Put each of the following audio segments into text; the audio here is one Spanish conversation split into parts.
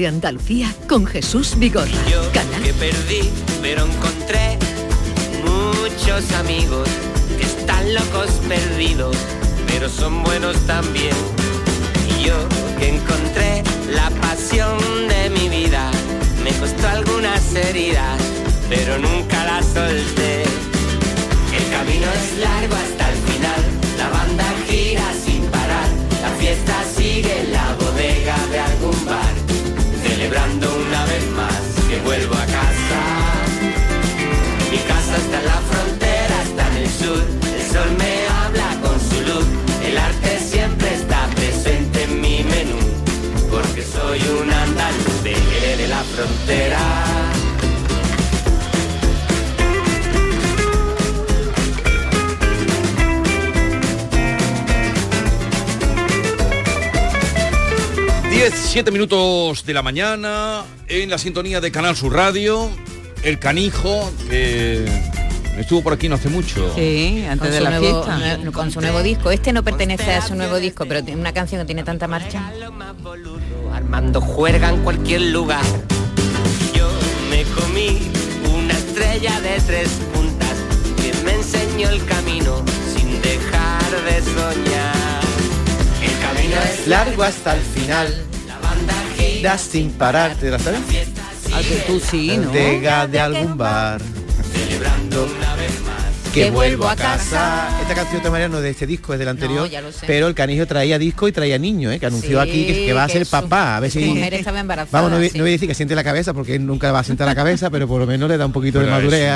De Andalucía con Jesús Vigorra. Canal que perdí, pero encontré muchos amigos que están locos perdidos, pero son buenos también. Y yo que encontré la pasión de mi vida, me costó algunas heridas, pero nunca la solté. El camino es largo hasta el final, la banda gira sin parar, la fiesta sigue en la bodega de algún bar, celebrando una vez más que vuelvo a casa. Mi casa está en la frontera, está en el sur, el sol me habla con su luz, el arte siempre está presente en mi menú, porque soy un andaluz de la frontera. Diez, siete minutos de la mañana en la sintonía de Canal Sur Radio. El canijo que estuvo por aquí no hace mucho. Sí, antes Con de su la nuevo- fiesta. con su nuevo disco. Este no pertenece a su nuevo disco, pero tiene una canción que tiene tanta marcha. Armando juerga en cualquier lugar. Yo me comí una estrella de tres puntas que me enseñó el camino sin dejar de soñar. El camino es Largo hasta el final. Da sin parar. ¿Te la sabes? Ah, que tú sí, ¿no? Bodega de algún bar. Celebrando una vez más. Que vuelvo a casa. Esta canción de Mariano de este disco es del anterior, ya lo sé. pero el canijo traía disco y traía niño, ¿eh? que anunció Sí, aquí que, que va a que ser su- papá. A ver si. mujer estaba embarazada, Vamos, no voy, sí. no voy a decir que siente la cabeza porque él nunca va a sentar la cabeza, pero por lo menos le da un poquito de madurez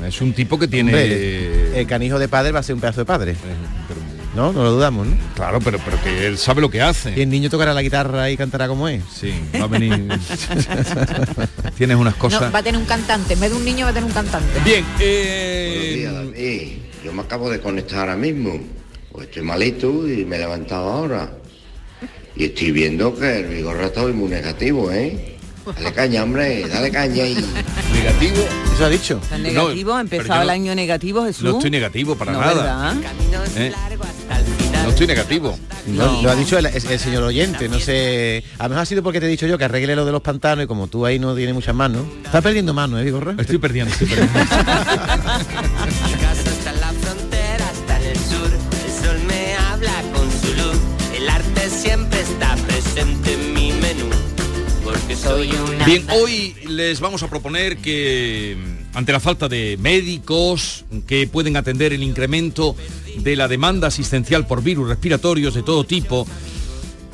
es es un tipo que tiene- Hombre, el canijo de padre va a ser un pedazo de padre. No, no lo dudamos, ¿no? Claro, pero, pero que él sabe lo que hace. Y el niño tocará la guitarra y cantará como es. Sí, va a venir. Tienes unas No, cosas. va a tener un cantante. En vez de un niño va a tener un cantante. Bien, Buenos días, David. Yo me acabo de conectar ahora mismo. Pues estoy malito y me he levantado ahora. Y estoy viendo que el vigor está muy negativo, ¿eh? Dale caña, hombre, dale caña y... Negativo. Eso ha dicho. Está negativo, No, empezado el no- año negativo, Jesús. No estoy negativo para No, nada. ¿verdad? ¿Eh? No estoy negativo. Lo, lo ha dicho el, el señor oyente, no sé. A lo mejor ha sido porque te he dicho yo que arregle lo de los pantanos y como tú ahí no tienes muchas manos. Estás perdiendo manos, ¿eh, Vigorra? Estoy perdiendo, estoy perdiendo. Siempre está presente en mi menú. Porque soy Bien, hoy les vamos a proponer que ante la falta de médicos que pueden atender el incremento de la demanda asistencial por virus respiratorios de todo tipo,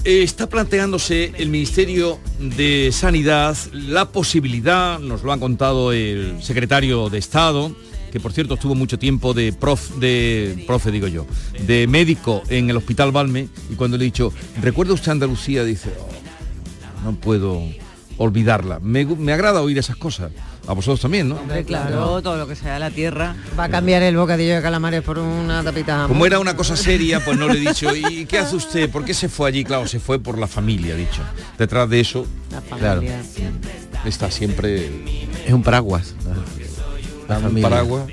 está planteándose el Ministerio de Sanidad la posibilidad, nos lo ha contado el secretario de Estado, que por cierto estuvo mucho tiempo de prof, de profe digo yo, de médico en el Hospital Balme, y cuando le he dicho, ¿recuerda usted Andalucía? Dice, "Oh, no puedo olvidarla. Me, me agrada oír esas cosas. A vosotros también, ¿no? Hombre, claro, todo lo que sea la tierra. Va a cambiar el bocadillo de calamares por una tapita. Como era una cosa seria, pues no le he dicho, ¿y qué hace usted? ¿Por qué se fue allí? Claro, se fue por la familia, dicho. Detrás de eso, claro, está siempre... Es un paraguas. La un familia. paraguas,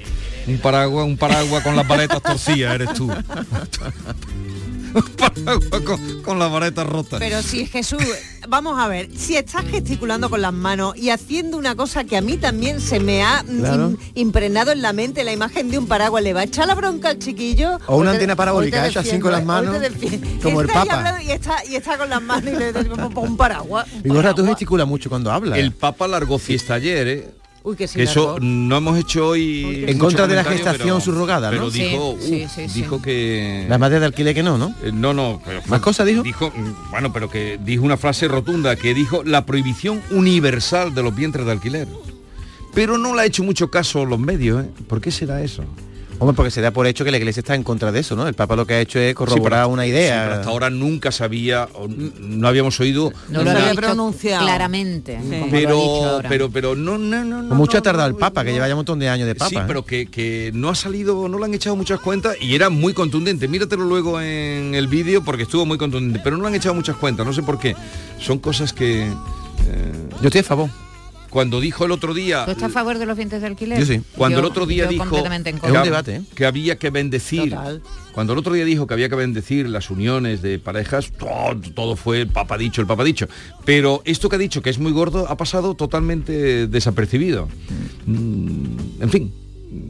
un paraguas, un paraguas con las paletas torcidas, eres tú. paraguas con, con las paletas rotas. Pero si Jesús, vamos a ver, si estás gesticulando con las manos y haciendo una cosa que a mí también se me ha mm, Claro. im- impregnado en la mente, la imagen de un paraguas, ¿le va a echar la bronca al chiquillo? O una te- antena parabólica, hecha así con las manos, como el Papa. Y está, y está con las manos y le como un paraguas. un Vigorra, tú paraguas. gesticulas mucho cuando hablas. El Papa largó fiesta ayer, ¿eh? Uy, que sí, que eso no hemos hecho hoy En contra de la gestación pero- subrogada, ¿no? Pero dijo, sí, uh, sí, sí. dijo que La madre de alquiler que no, ¿no? Eh, No, no. pero fue- ¿Más cosas dijo? Dijo, mm, bueno, pero que dijo una frase rotunda, que dijo la prohibición universal de los vientres de alquiler. Pero no le ha hecho mucho caso los medios, ¿eh? ¿Por qué será eso? Hombre, porque se da por hecho que la iglesia está en contra de eso, ¿no? El Papa lo que ha hecho es corroborar Sí, una sí, idea. pero hasta ahora nunca sabía, no habíamos oído, No lo había pronunciado. claramente. Sí. como lo ha dicho pero, ahora. pero, pero no, no, no, no. Mucho no, ha tardado no, el Papa, que lleva ya un montón de años de Papa. Sí, ¿eh? pero que, que no ha salido, no le han echado muchas cuentas y era muy contundente. Míratelo luego en el vídeo porque estuvo muy contundente, pero no le han echado muchas cuentas, no sé por qué. Son cosas que eh, Yo estoy a favor. Cuando dijo el otro día ¿Tú estás a favor de los vientres de alquiler? Yo sí. cuando Yo- el otro día dijo que, Es un contra. debate, ¿eh? que había que bendecir Total. cuando el otro día dijo que había que bendecir las uniones de parejas todo, todo fue el papa dicho el papa dicho pero esto que ha dicho que es muy gordo ha pasado totalmente desapercibido Mm, en fin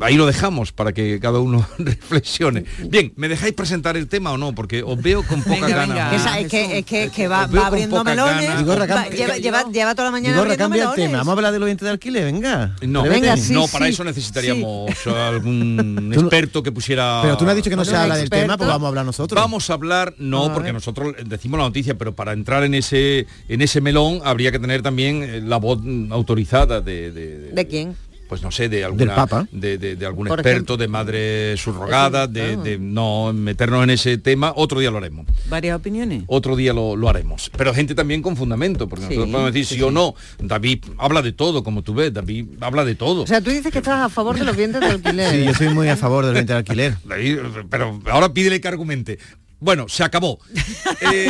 ahí lo dejamos para que cada uno reflexione bien me dejáis presentar el tema o no porque os veo con poca Venga, gana venga. Que es que, es que, que va, abriendo melones. gana. Va- lleva, lleva, lleva toda la mañana Vigorra, abriendo cambia el tema. Vamos a hablar de los oyentes de alquiler, venga. no, Atrévete. Venga, sí, no para sí. eso necesitaríamos algún experto que pusiera Pero tú no has dicho que no se habla del experto. tema, pues vamos a hablar nosotros. Vamos a hablar, no, A porque nosotros decimos la noticia, pero para entrar en ese en ese melón habría que tener también eh, la voz mm, autorizada de, de, de- ¿De quién? Pues no sé, de alguna, Papa. de, de- de algún Por experto, ejemplo. de madre subrogada, de, claro. de no meternos en ese tema. Otro día lo haremos. Varias opiniones. Otro día lo, lo haremos. Pero gente también con fundamento, porque Sí, nosotros podemos decir sí, sí, o no. David habla de todo, como tú ves. David habla de todo. O sea, tú dices que estás a favor de los vientres de alquiler. Sí, yo soy muy a favor del venta de alquiler. David, pero ahora pídele que argumente. Bueno, se acabó. Eh,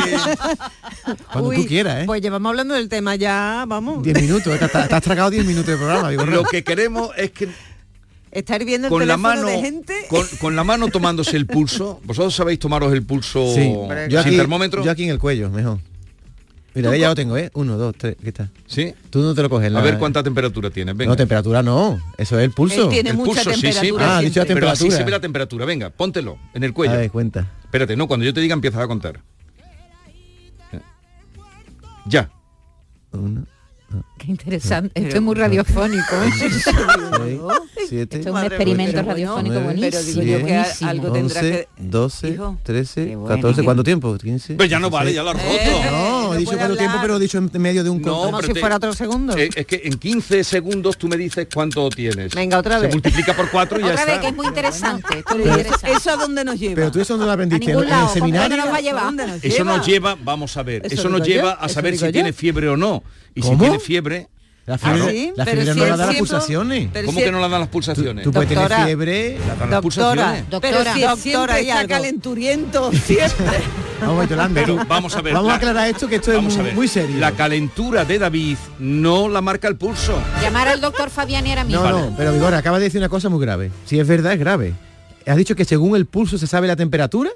Cuando Uy, tú quieras, ¿eh? Pues llevamos hablando del tema ya, vamos. 10 minutos, ¿eh? te, has- te has tragado 10 minutos de programa, lo que queremos es que Estar viendo el con la mano de gente. con, con la mano tomándose el pulso vosotros sabéis tomaros el pulso Sí, sin aquí, termómetro yo aquí en el cuello, mejor. Mira, ahí ya lo tengo, ¿eh? Uno, dos, tres, ¿qué está? sí Tú no te lo coges. a la- ver cuánta temperatura tienes venga No, temperatura no. Eso es el pulso. Él tiene El mucha pulso, sí, sí, temperatura. Ah, dicho la siempre. pero así temperatura. se ve la temperatura venga póntelo en el cuello A ver, cuenta. espérate no cuando yo te diga empiezas a contar ya Uno, Qué interesante. Esto es muy radiofónico. ¿eh? seis, siete, Esto es un experimento mía, radiofónico nueve, buenísimo. Pero digo yo que buenísimo. algo tendrá que... 11, 12, Hijo, 13, qué bueno. 14, ¿cuánto tiempo? 15. pues ya no vale ya lo has roto Eh, No, no he dicho cuánto tiempo, pero he dicho en medio de un No. Como pero si fuera otro segundo. Eh, es que en 15 segundos tú me dices cuánto tienes Venga, otra se vez. multiplica por 4 y ya Otra vez, está que es muy interesante. esto es muy Pero eso, interesante. ¿eso a dónde nos lleva? Pero tú eso no lo A aprendiste en, ningún en lado. el ¿Dónde seminario. nos va a llevar? ¿Dónde Eso nos lleva, vamos a ver, Eso nos lleva a saber si tiene fiebre o no. Y si ¿Cómo? tiene fiebre, La fiebre, Ah, sí, la pero fiebre si no él la da las pulsaciones. pero ¿cómo si que no la dan las Tú, pulsaciones? tú puedes tener fiebre. La dan las Doctora. pulsaciones. Pero Doctora. si Doctora, siempre está algo. calenturiento, siempre. Vamos, Yolanda, Pero vamos a ver. Vamos a la- aclarar esto, que esto es muy, serio. La calentura de David no la marca el pulso. Llamar al doctor Fabiani ahora mismo. No, no, pero Vigor, acaba de decir una cosa muy grave. Si es verdad, es grave. ¿Has dicho que según el pulso se sabe la temperatura?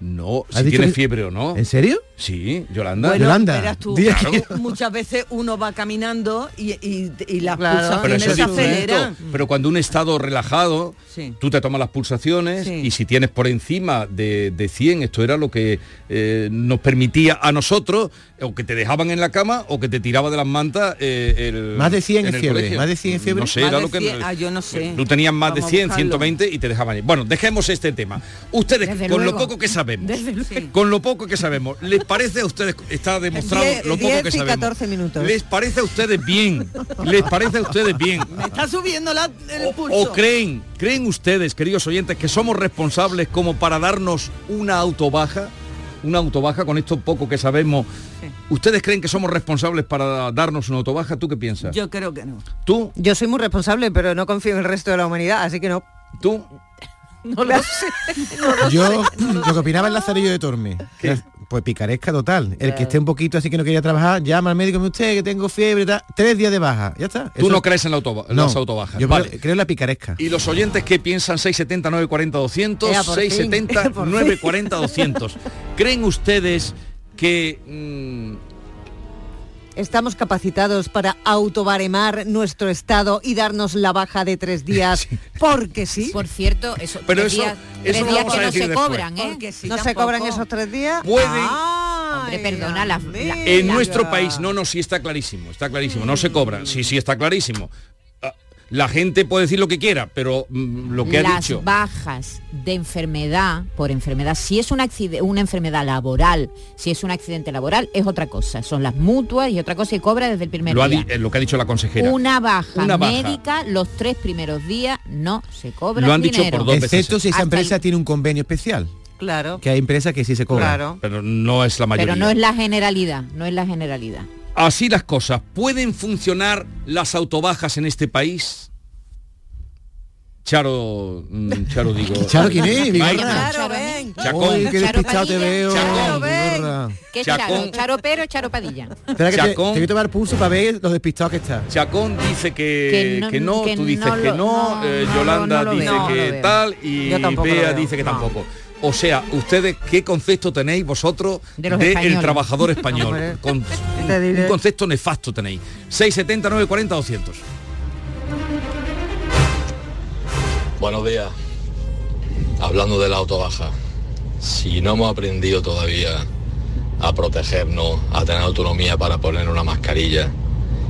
No, ¿Has si dicho tiene que- fiebre o no. ¿En serio? Sí, Yolanda. Bueno, Yolanda, tú, claro, muchas veces uno va caminando y, y, y las Claro. pero pulsaciones eso es se distinto. aceleran. Pero cuando un estado relajado, Sí. tú te tomas las pulsaciones Sí. y si tienes por encima de, de 100, esto era lo que eh, nos permitía a nosotros, o que te dejaban en la cama o que te tiraba de las mantas eh, el, Más de 100 en fiebre, colegio. más de 100 es fiebre. No sé, Más era lo que... 100, ah, yo no sé. Tú tenías más Vamos de 100, buscarlo. 120 y te dejaban. Bueno, dejemos este tema. Ustedes, Desde con luego. lo poco que sabemos, Desde luego. Sí. con lo poco que sabemos, ¿les parece a ustedes, está demostrado Diez- lo poco que sabemos? 14 minutos. ¿Les parece a ustedes bien? ¿Les parece a ustedes bien? Me está subiendo la- el O, pulso. o creen, creen ustedes, queridos oyentes, que somos responsables como para darnos una autobaja? Una autobaja con esto poco que sabemos. ¿Ustedes creen que somos responsables para darnos una autobaja? ¿Tú qué piensas? Yo creo que no. ¿Tú? Yo soy muy responsable, pero no confío en el resto de la humanidad, así que no. ¿Tú? No lo sé. Yo, lo que opinaba el Lazarillo de Torme. Pues picaresca total. El que esté un poquito así que no quería trabajar, llama al médico y me usted que tengo fiebre, tal, tres días de baja. Ya está. ¿Tú Eso- no crees en, la en No, las autobajas? Yo Vale. creo, en la picaresca. ¿Y los oyentes que piensan 670, 940, 200? Ea, por fin. 670, Por fin. 940, 200. ¿Creen ustedes que... mm, Estamos capacitados para autobaremar nuestro estado y darnos la baja de tres días, porque sí. Por cierto, eso, Pero tres eso- días, eso tres lo días que no decir se después. cobran, ¿eh? ¿No se cobran esos tres días? Pueden- Hombre, perdona, la- la- En nuestro país, no, no, sí está clarísimo, está clarísimo, no se cobran, sí, sí está clarísimo. La gente puede decir lo que quiera, pero mm, lo que ha Las dicho... bajas de enfermedad, por enfermedad, si es una, una enfermedad laboral, si es un accidente laboral, es otra cosa. Son las mutuas y otra cosa que cobra desde el primer Lo, ha día. eh, lo que ha dicho la consejera. Una baja Una baja. médica, los tres primeros días no se cobra Lo han dicho dinero. por dos veces. Excepto si esa empresa el- tiene un convenio especial. Claro. Que hay empresas que sí se cobran. Claro. Pero no es la mayoría. Pero no es la generalidad, no es la generalidad. Así las cosas. ¿Pueden funcionar las autobajas en este país? Charo, mm, Charo digo. ¿Charo quién es, Claro, ven. Chacón. Uy, qué Charo despistado te Padilla. veo. Chacón. Vigorra. ¿Qué Chacón. Charo? ¿Charo Pero Charo Padilla? Espera que te, te Chacón. voy a tomar pulso para ver los despistados que está. Chacón dice que, Que no- que no, tú dices no que no, no, eh, no, Yolanda dice que tal y Bea dice que No. tampoco. O sea, ustedes qué concepto tenéis vosotros De del españoles. trabajador español. Con- un concepto nefasto tenéis. 670 940 200. Buenos días. Hablando de la autobaja, si no hemos aprendido todavía a protegernos, a tener autonomía para poner una mascarilla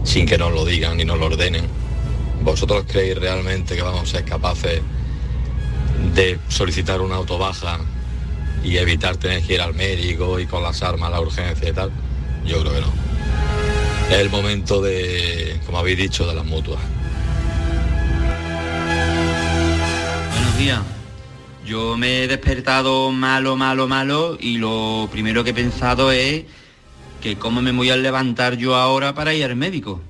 sin que nos lo digan ni nos lo ordenen, ¿vosotros creéis realmente que vamos a ser capaces de solicitar una autobaja y evitar tener que ir al médico y con las armas la urgencia y tal? Yo creo que no. Es el momento de, como habéis dicho, de las mutuas. Buenos días. Yo me he despertado malo, malo, malo y lo primero que he pensado es que cómo me voy a levantar yo ahora para ir al médico.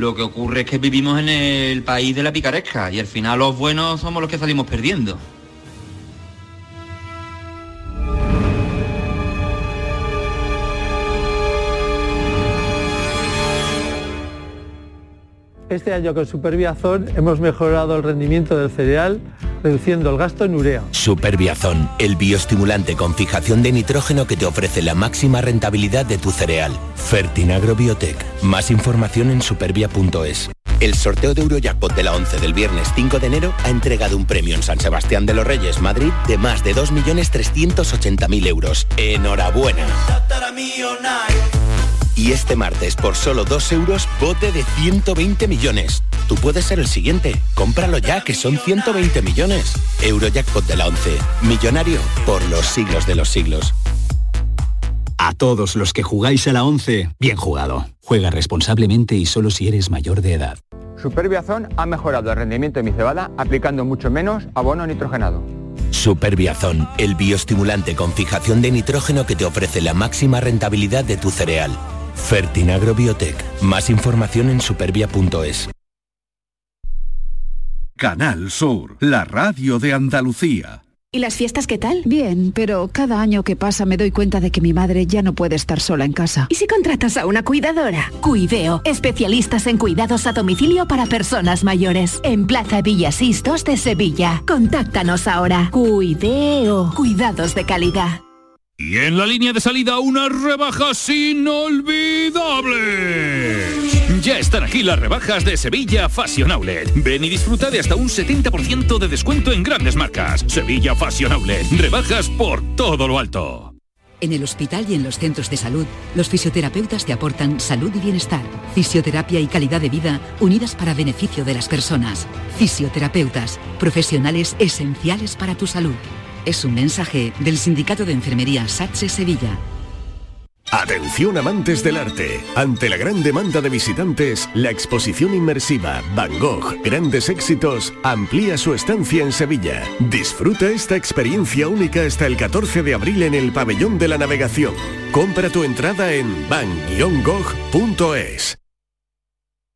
Lo que ocurre es que vivimos en el país de la picaresca y al final los buenos somos los que salimos perdiendo. Este año con Superbiazón hemos mejorado el rendimiento del cereal, reduciendo el gasto en urea. Superbiazón, el bioestimulante con fijación de nitrógeno que te ofrece la máxima rentabilidad de tu cereal. Fertinagro Biotech. Más información en supervia.es. El sorteo de Eurojackpot de la 11 del viernes 5 de enero ha entregado un premio en San Sebastián de los Reyes, Madrid, de más de 2.380.000 euros. ¡Enhorabuena! Y este martes, por solo 2 euros, bote de 120 millones. Tú puedes ser el siguiente. Cómpralo ya, que son 120 millones. Eurojackpot de la 11. Millonario por los siglos de los siglos. A todos los que jugáis a la 11, bien jugado. Juega responsablemente y solo si eres mayor de edad. Superbiazón ha mejorado el rendimiento de mi cebada aplicando mucho menos abono nitrogenado. Superbiazón, el bioestimulante con fijación de nitrógeno que te ofrece la máxima rentabilidad de tu cereal. Fertinagro Biotech. Más información en supervia.es. Canal Sur, la radio de Andalucía. ¿Y las fiestas qué tal? Bien, pero cada año que pasa me doy cuenta de que mi madre ya no puede estar sola en casa. ¿Y si contratas a una cuidadora? Cuideo, especialistas en cuidados a domicilio para personas mayores. En Plaza Villasistos de Sevilla. Contáctanos ahora. Cuideo, cuidados de calidad. Y en la línea de salida unas rebajas inolvidables. Ya están aquí las rebajas de Sevilla Fashion Outlet. Ven y disfruta de hasta un 70% de descuento en grandes marcas. Sevilla Fashion Outlet. Rebajas por todo lo alto. En el hospital y en los centros de salud, los fisioterapeutas te aportan salud y bienestar, fisioterapia y calidad de vida unidas para beneficio de las personas. Fisioterapeutas, profesionales esenciales para tu salud. Es un mensaje del Sindicato de Enfermería SATSE Sevilla. Atención amantes del arte. Ante la gran demanda de visitantes, la exposición inmersiva Van Gogh Grandes Éxitos amplía su estancia en Sevilla. Disfruta esta experiencia única hasta el 14 de abril en el Pabellón de la Navegación. Compra tu entrada en van-gogh.es.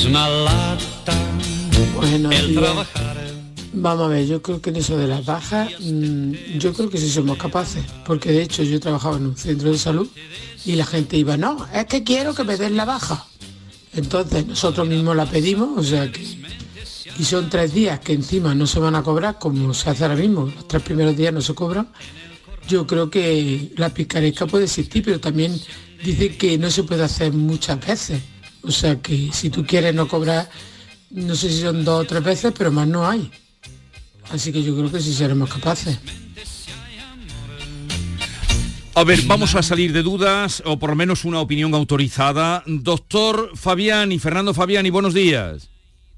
Es una lata Bueno, el ya. trabajar. Vamos a ver, yo creo que en eso de las bajas, mm, yo creo que sí somos capaces, porque de hecho yo trabajaba en un centro de salud y la gente iba, no, es que quiero que me den la baja. Entonces nosotros mismos la pedimos, o sea que... Y son tres días que encima no se van a cobrar, como se hace ahora mismo, los tres primeros días no se cobran. Yo creo que la picaresca puede existir, pero también dice que no se puede hacer muchas veces. O sea que si tú quieres no cobrar, no sé si son dos o tres veces, pero más no hay. Así que yo creo que sí seremos capaces. A ver, vamos a salir de dudas, o por lo menos una opinión autorizada. Doctor Fabián y Fernando Fabián, y buenos días.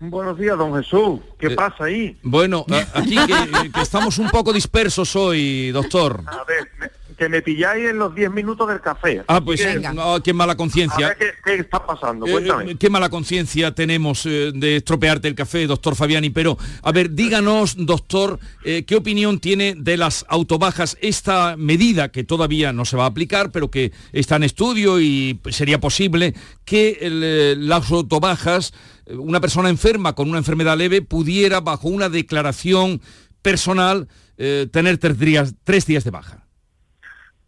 Buenos días, don Jesús. ¿Qué Eh, pasa ahí? Bueno, aquí que, que estamos un poco dispersos hoy, doctor. A ver, que me pilláis en los 10 minutos del café. Ah, pues no, qué mala a conciencia. ver qué, qué está pasando. Eh, Cuéntame. eh, qué mala conciencia tenemos eh, de estropearte el café, doctor Fabiani. Pero, a ver, díganos, doctor, eh, ¿qué opinión tiene de las autobajas? Esta medida que todavía no se va a aplicar, pero que está en estudio y sería posible que el, las autobajas, una persona enferma con una enfermedad leve, pudiera, bajo una declaración personal, eh, tener tres días, tres días de baja.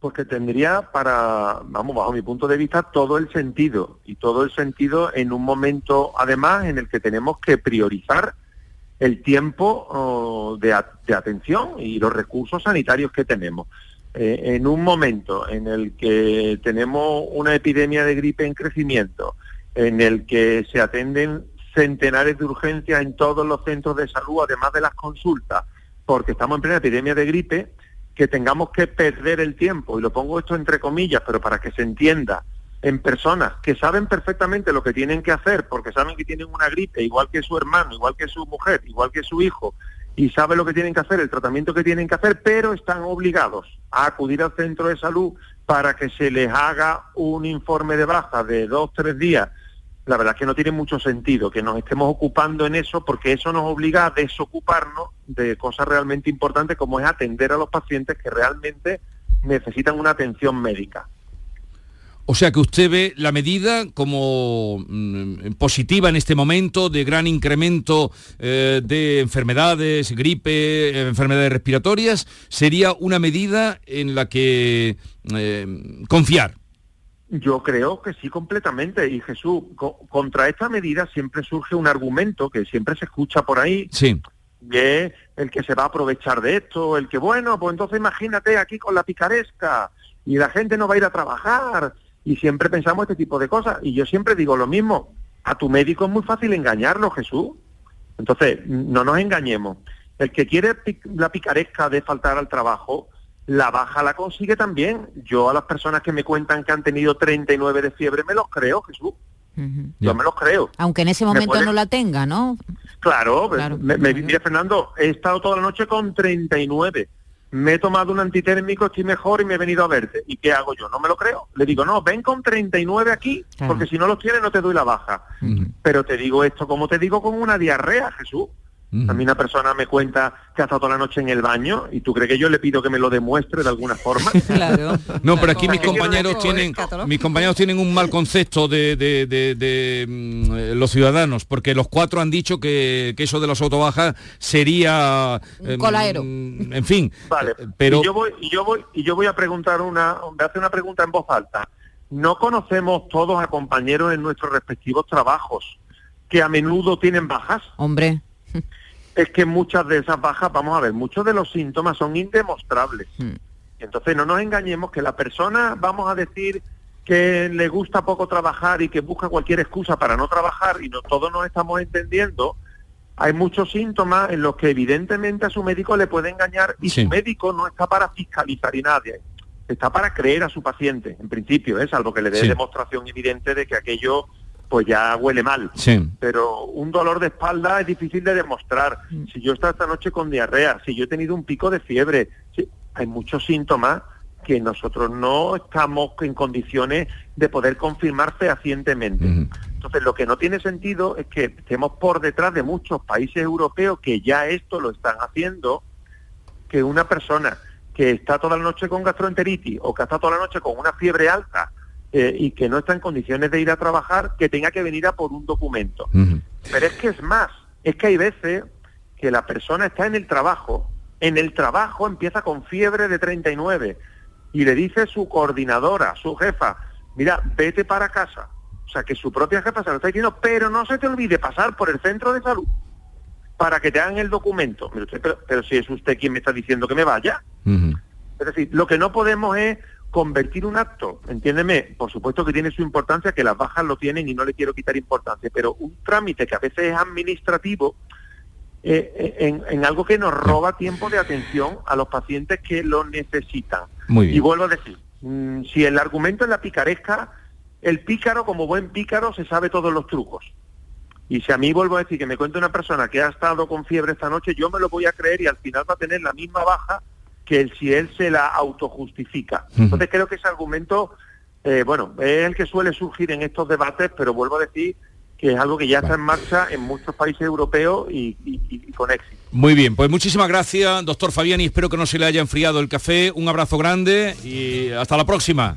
Porque tendría para, vamos, bajo mi punto de vista, todo el sentido. Y todo el sentido en un momento, además, en el que tenemos que priorizar el tiempo oh, de, atención y los recursos sanitarios que tenemos. Eh, en un momento en el que tenemos una epidemia de gripe en crecimiento, en el que se atenden centenares de urgencias en todos los centros de salud, además de las consultas, porque estamos en plena epidemia de gripe, que tengamos que perder el tiempo, y lo pongo esto entre comillas, pero para que se entienda, en personas que saben perfectamente lo que tienen que hacer, porque saben que tienen una gripe, igual que su hermano, igual que su mujer, igual que su hijo, y saben lo que tienen que hacer, el tratamiento que tienen que hacer, pero están obligados a acudir al centro de salud para que se les haga un informe de baja de dos, tres días. La verdad es que no tiene mucho sentido que nos estemos ocupando en eso porque eso nos obliga a desocuparnos de cosas realmente importantes como es atender a los pacientes que realmente necesitan una atención médica. O sea que usted ve la medida como mm, positiva en este momento de gran incremento eh, de enfermedades, gripe, enfermedades respiratorias, sería una medida en la que eh, confiar. Yo creo que sí, completamente. Y Jesús, co- contra esta medida siempre surge un argumento que siempre se escucha por ahí, Sí. y es el que se va a aprovechar de esto, el que, bueno, pues entonces imagínate aquí con la picaresca y la gente no va a ir a trabajar. Y siempre pensamos este tipo de cosas. Y yo siempre digo lo mismo, a tu médico es muy fácil engañarlo, Jesús. Entonces, no nos engañemos. El que quiere la picaresca de faltar al trabajo, la baja la consigue también. Yo a las personas que me cuentan que han tenido 39 de fiebre me los creo, Jesús. Yo me los creo. Aunque en ese Me momento puede- no la tenga, ¿no? Claro, Claro. Me, me- mira Fernando, he estado toda la noche con 39. Me he tomado un antitérmico, estoy mejor y me he venido a verte. ¿Y qué hago yo? No me lo creo. Le digo, no, ven con 39 aquí, Claro. porque si no los tienes no te doy la baja. Pero te digo esto como te digo con una diarrea, Jesús. A mí una persona me cuenta que ha estado toda la noche en el baño y tú crees que yo le pido que me lo demuestre de alguna forma. Claro. No, pero aquí mis compañeros tienen mis compañeros tienen un mal concepto de, de- de- de, mm, eh, los ciudadanos, porque los cuatro han dicho que, que eso de las autobajas sería eh, colaero. mm, en fin. Vale, pero y yo voy y yo voy y yo voy a preguntar una voy a hacer una pregunta en voz alta. No conocemos todos a compañeros en nuestros respectivos trabajos que a menudo tienen bajas. Hombre. Es que muchas de esas bajas, vamos a ver, muchos de los síntomas son indemostrables. Entonces no nos engañemos que la persona, vamos a decir, que le gusta poco trabajar y que busca cualquier excusa para no trabajar y no todos nos estamos entendiendo, hay muchos síntomas en los que evidentemente a su médico le puede engañar y Sí. su médico no está para fiscalizar y nadie, está para creer a su paciente, en principio, ¿eh? salvo que le dé Sí. demostración evidente de que aquello pues ya huele mal. Sí. Pero un dolor de espalda es difícil de demostrar. Si yo he estado esta noche con diarrea, si yo he tenido un pico de fiebre, si- hay muchos síntomas que nosotros no estamos en condiciones de poder confirmar fehacientemente. Entonces, lo que no tiene sentido es que estemos por detrás de muchos países europeos que ya esto lo están haciendo, que una persona que está toda la noche con gastroenteritis o que está toda la noche con una fiebre alta eh, y que no está en condiciones de ir a trabajar, que tenga que venir a por un documento. Pero es que es más, es que hay veces que la persona está en el trabajo, en el trabajo empieza con fiebre de 39 y le dice su coordinadora, su jefa, mira, vete para casa. O sea, que su propia jefa se lo está diciendo, pero no se te olvide pasar por el centro de salud para que te hagan el documento. Pero si es usted quien me está diciendo que me vaya. Es decir, lo que no podemos es convertir un acto, entiéndeme, por supuesto que tiene su importancia, que las bajas lo tienen y no le quiero quitar importancia, pero un trámite que a veces es administrativo, eh, eh, en, en algo que nos roba tiempo de atención a los pacientes que lo necesitan. Muy bien. Y vuelvo a decir, mm, si el argumento es la picaresca, el pícaro, como buen pícaro, se sabe todos los trucos. Y si a mí vuelvo a decir que me cuenta una persona que ha estado con fiebre esta noche, yo me lo voy a creer y al final va a tener la misma baja que el, si él se la autojustifica. Entonces creo que ese argumento, eh, bueno, es el que suele surgir en estos debates, pero vuelvo a decir que es algo que ya está en marcha en muchos países europeos y, y- y con éxito. Muy bien, pues muchísimas gracias, doctor Fabiani. Espero que no se le haya enfriado el café. Un abrazo grande y hasta la próxima.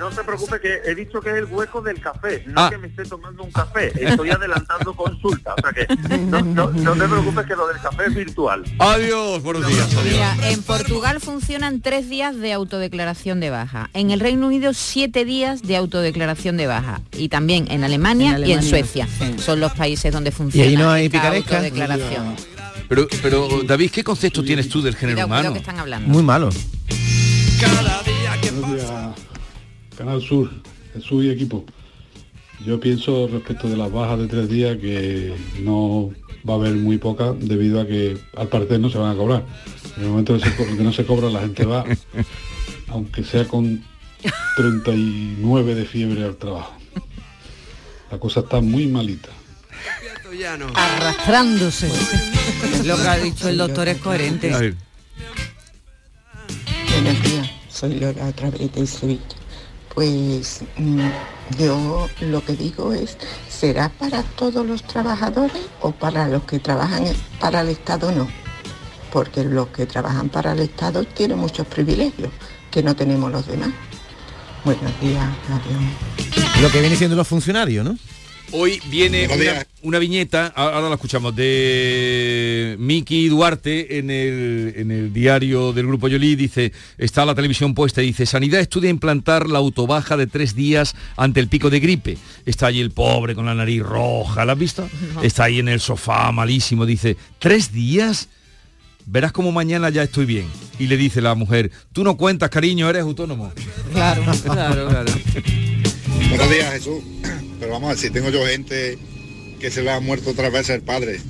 No se preocupe que he dicho que es el hueco del café, no Ah. que me esté tomando un café. Estoy adelantando consulta, o sea que no, no, no te preocupes que lo del café es virtual. Adiós, buenos días. Mira, en Portugal funcionan tres días de autodeclaración de baja. En el Reino Unido siete días de autodeclaración de baja. Y también en Alemania, En y en Suecia. Son los países donde funciona ahí no hay picaresca? autodeclaración. Pero, pero David, ¿qué concepto tienes tú del género Cuidado, cuidado humano? que están hablando. Muy malo. Buenos días, Canal Sur, Jesús y equipo. Yo pienso respecto de las bajas de tres días que no va a haber muy pocas debido a que al parecer no se van a cobrar. En el momento que, no se cobra la gente va, aunque sea con 39 de fiebre al trabajo. La cosa está muy malita. Arrastrándose. Lo que ha dicho el doctor es coherente. Buenos días, soy Lola otra vez de Sevilla. Pues mm, yo lo que digo es, ¿será para todos los trabajadores o para los que trabajan para el Estado no? Porque los que trabajan para el Estado tienen muchos privilegios que no tenemos los demás. Buenos días, adiós. Lo que viene siendo los funcionarios, ¿no? Hoy viene una, viñeta, a- ahora la escuchamos, de Miki Duarte en el, en el diario del Grupo Yoli, dice, está la televisión puesta y dice, Sanidad estudia implantar la autobaja de tres días ante el pico de gripe. Está allí el pobre con la nariz roja, ¿la has visto? No. Está ahí en el sofá malísimo, dice, ¿tres días? Verás como mañana ya estoy bien. Y le dice la mujer, tú no cuentas, cariño, eres autónomo. Claro, claro, claro. Buenos días, Jesús. Pero vamos a ver, si tengo yo gente que se le ha muerto tres veces el padre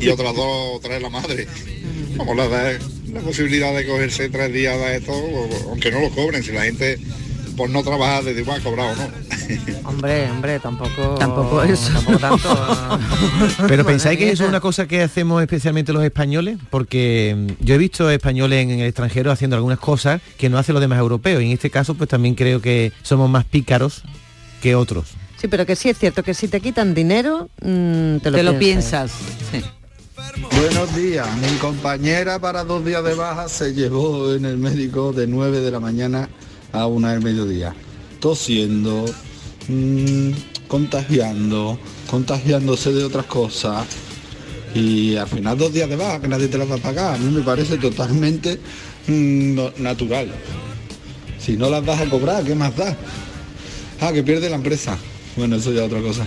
y otras dos, tres la madre. Vamos a dar la posibilidad de cogerse tres días de esto, o- aunque no lo cobren, si la gente por no trabajar desde igual ha cobrado o no. Hombre, hombre, tampoco... Tampoco eso, Tampoco no. tanto. Pero pensáis que eso es una cosa que hacemos especialmente los españoles, porque mm, yo he visto españoles en el extranjero haciendo algunas cosas que no hacen los demás europeos y en este caso pues también creo que somos más pícaros que otros. Sí, pero que sí es cierto que si te quitan dinero, mm, te lo, Te lo piensas. Buenos días, mi compañera para dos días de baja se llevó en el médico de 9 de la mañana a una del mediodía, tosiendo, mm, contagiando, contagiándose de otras cosas y al final dos días de baja que nadie te las va a pagar, a mí me parece totalmente mm, natural. Si no las das a cobrar, ¿qué más da? Ah, que pierde la empresa. Bueno, eso ya es otra cosa.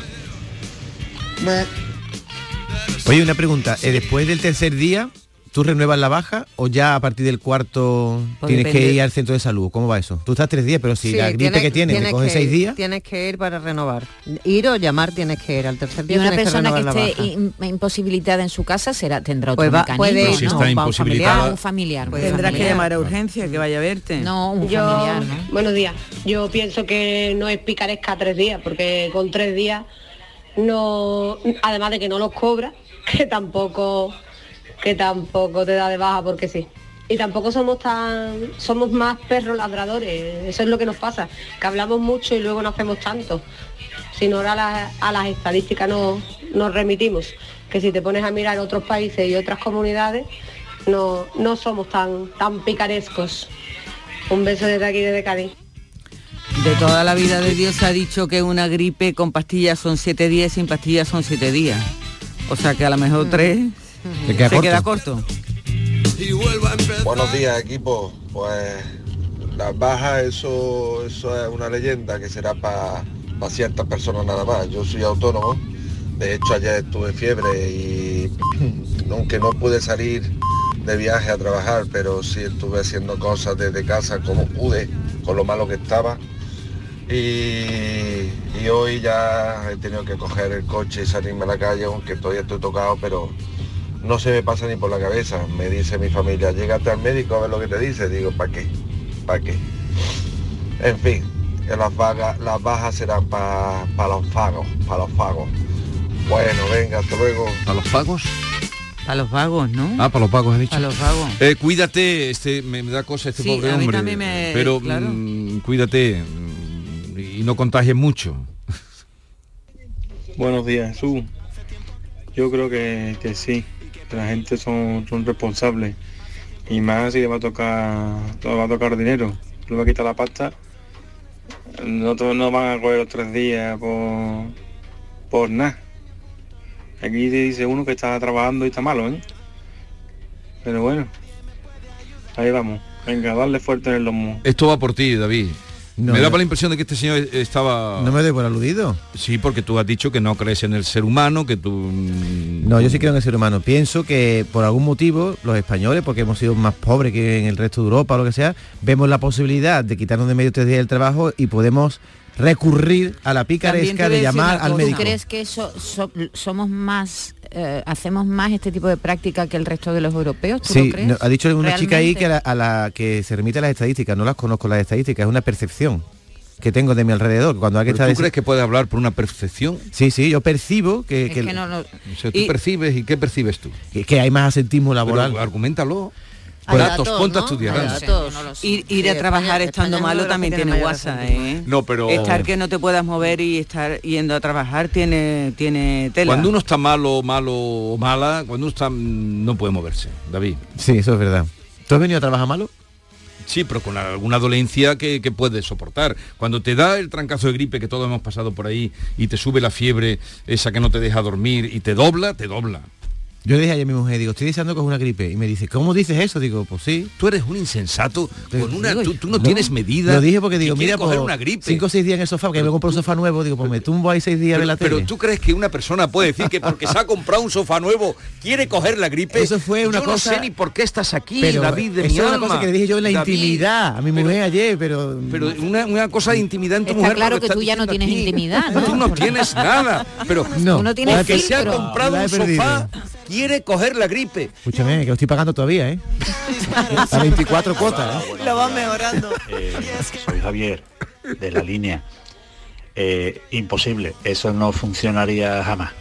Oye, una pregunta, ¿eh, después del tercer día tú renuevas la baja o ya a partir del cuarto Pues tienes que ir al centro de salud? ¿Cómo va eso? Tú estás tres días, pero si Sí, la gripe tienes- que tienes te tienes coge seis días, Tienes que ir para renovar. Ir o llamar tienes que ir. Al tercer Y día una tienes persona que, esté in- imposibilitada en su casa será tendrá otro Pues va- mecanismo, puede- ¿no? Si está un imposibilitada- familiar, un familiar. Pues tendrás que llamar a urgencia que vaya a verte. No, un Yo, familiar, ¿no? buenos días. Yo pienso que no es picaresca tres días, porque con tres días no, además de que no los cobra, que tampoco, que tampoco te da de baja porque sí. Y tampoco somos tan, somos más perros ladradores, eso es lo que nos pasa, que hablamos mucho y luego no hacemos tanto. Si no ahora a, las- a las estadísticas no, nos remitimos, que si te pones a mirar otros países y otras comunidades, no, no somos tan, tan picarescos. Un beso desde aquí, desde Cádiz. De toda la vida de Dios se ha dicho que una gripe con pastillas son siete días, sin pastillas son siete días. O sea que a lo mejor tres Queda se corto. queda corto. Buenos días equipo, pues las bajas eso, eso es una leyenda que será para para ciertas personas nada más. Yo soy autónomo, de hecho ayer estuve fiebre y aunque no pude salir de viaje a trabajar, pero sí estuve haciendo cosas desde casa como pude, con lo malo que estaba. Y, y hoy ya he tenido que coger el coche y salirme a la calle, aunque todavía estoy tocado, pero no se me pasa ni por la cabeza. Me dice mi familia, llégate al médico a ver lo que te dice. Digo, ¿para qué? ¿Para qué? En fin, que las, vagas, las bajas serán para los pagos, para los pagos. Bueno, venga, hasta luego. ¿A los pagos? A los vagos, ¿no? Ah, para los pagos he dicho. A los vagos. Eh, cuídate, este, me, me da cosa este Sí, pobre a mí hombre. también me- pero claro. mm, cuídate mm, y no contagies mucho. Buenos días, Jesús. Yo creo que, que sí, la gente son, son responsables. Y más si le va a tocar, le va a tocar dinero. Le va a quitar la pasta. No, no van a coger los tres días por, por nada. Aquí te dice uno que está trabajando y está malo, ¿eh? Pero bueno, ahí vamos. Venga, darle fuerte en el lomo. Esto va por ti, David. No, me da no. la impresión de que este señor estaba... No me doy por aludido. Sí, porque tú has dicho que no crees en el ser humano, que tú... mm, No, yo sí creo en el ser humano. Pienso que por algún motivo los españoles, porque hemos sido más pobres que en el resto de Europa o lo que sea, vemos la posibilidad de quitarnos de medio tres días del trabajo y podemos recurrir a la picaresca de llamar al ¿Tú médico. crees que eso so- somos más, eh, hacemos más este tipo de práctica que el resto de los europeos? ¿Tú Sí, lo crees? no, ha dicho una chica ahí que a la, a la que se remite a las estadísticas, no las conozco las estadísticas, es una percepción que tengo de mi alrededor. Cuando alguien ¿Pero está ¿Tú crees que puede hablar por una percepción? Sí, sí, yo percibo que, Es que, que no, no- O sea, tú Y- percibes y qué percibes tú. que- que hay más asentismo laboral. Pero argumentalo. Hay datos, datos, ponte a ¿no? estudiar. Datos. Ir, ir a trabajar España- estando malo también tiene WhatsApp. ¿eh? No, pero- Estar que no te puedas mover y estar yendo a trabajar tiene, tiene tela. Cuando uno está malo, malo o mala, cuando uno está no puede moverse, David. Sí, eso es verdad. ¿Tú has venido a trabajar malo? Sí, pero con alguna dolencia que, que puedes soportar. Cuando te da el trancazo de gripe que todos hemos pasado por ahí y te sube la fiebre, esa que no te deja dormir y te dobla, te dobla. Yo le dije ayer a mi mujer, digo, estoy deseando con una gripe. Y me dice, ¿cómo dices eso? Digo, pues sí. Tú eres un insensato. Con una, Digo, tú, tú no, tienes medida. Lo dije porque digo, mira, coger pues, una gripe. cinco o seis días en el sofá, porque me compro un sofá nuevo, digo, pues me tumbo ahí seis días de la Pero tele. tú crees que una persona puede decir que porque se ha comprado un sofá nuevo quiere coger la gripe. Eso fue una yo cosa- no sé ni por qué estás aquí, pero David de eso mi es una cosa que le dije yo en la David, intimidad a mi mujer ayer, pero... Pero una, una cosa de intimidad en tu Está mujer. claro que tú ya no diciendo tienes aquí. intimidad, ¿no? Tú no tienes nada. Pero No, no tienes porque se ha comprado un sofá, quiere coger la gripe. Escúchame, que lo estoy pagando todavía, ¿eh? A 24 cuotas, ¿eh? Lo va mejorando. Eh, soy Javier, de la línea. Eh, imposible, eso no funcionaría jamás.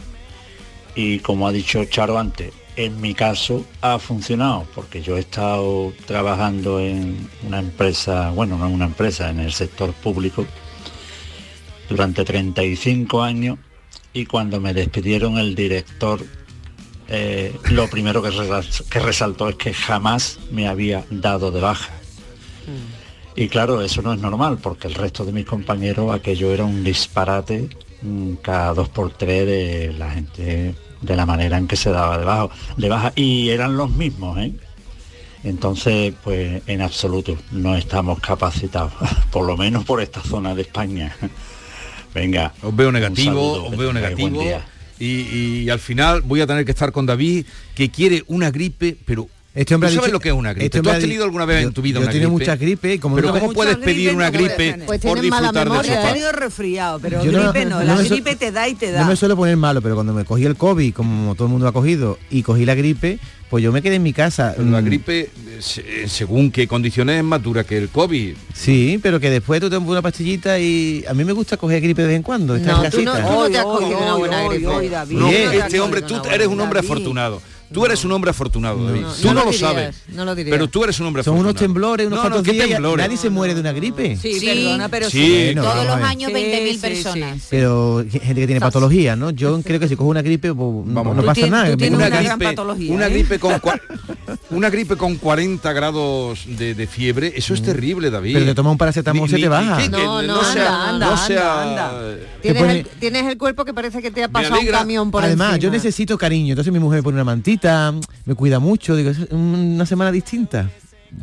Y como ha dicho Charo antes, en mi caso ha funcionado, porque yo he estado trabajando en una empresa, bueno, no en una empresa, en el sector público, durante 35 años y cuando me despidieron el director, eh, lo primero que, resal- que resaltó es que jamás me había dado de baja. Y claro, eso no es normal, porque el resto de mis compañeros aquello era un disparate mm, cada dos por tres de la gente, de la manera en que se daba de, bajo, de baja. Y eran los mismos, ¿eh? Entonces, pues en absoluto no estamos capacitados, por lo menos por esta zona de España. Venga. Os veo negativo, saludo, os veo negativo. Y al final voy a tener que estar con David, que quiere una gripe, pero Este hombre ¿tú sabes dicho- lo que es una gripe? este ¿Tú has tenido alguna vez yo- en tu vida yo una gripe? muchas gripes y como pero ¿cómo puedes pedir una gripe Pues por tienes mala disfrutar del memoria. sofá? He tenido resfriado, pero Yo no- gripe no. no La gripe te da y te da. No me suelo poner malo, pero cuando me cogí el COVID, como todo el mundo ha cogido, y cogí la gripe, pues yo me quedé en mi casa. Pero la Mm, gripe, eh, se- según qué condiciones, es más dura que el COVID. Sí, pero que después tú te pones una pastillita y a mí me gusta coger gripe de vez en cuando. No, en tú no- casita. tú no te has cogido una buena gripe. David. No, Bien. este hombre, tú eres un hombre afortunado. Tú eres un hombre afortunado, David. no, tú no no, lo lo dirías, sabes. no lo dirías. pero tú eres un hombre Son afortunado. unos temblores, unos No, no, cuantos ¿qué días, temblores? nadie se muere de una gripe. Sí, Sí, perdona, pero sí. Todos los ver. años Sí, 20.000 sí, personas. Pero gente que tiene patología, ¿no? Yo creo que si cojo una gripe, pues, no- Vamos, no tú pasa tienes- nada. tú me tienes curo. una gripe, gran patología, una ¿eh? gripe con cua- una gripe con 40 grados de, de fiebre, eso es terrible, David. Mm. Pero te toma un paracetamol, Ni- se ni- te baja. que- No, no, sea- anda, no anda, sea- anda, Te Tienes pone- el, tienes el cuerpo que parece que te ha pasado un camión por Además, yo encima. necesito cariño. Entonces mi mujer me pone una mantita, me cuida mucho. Digo, es una semana distinta.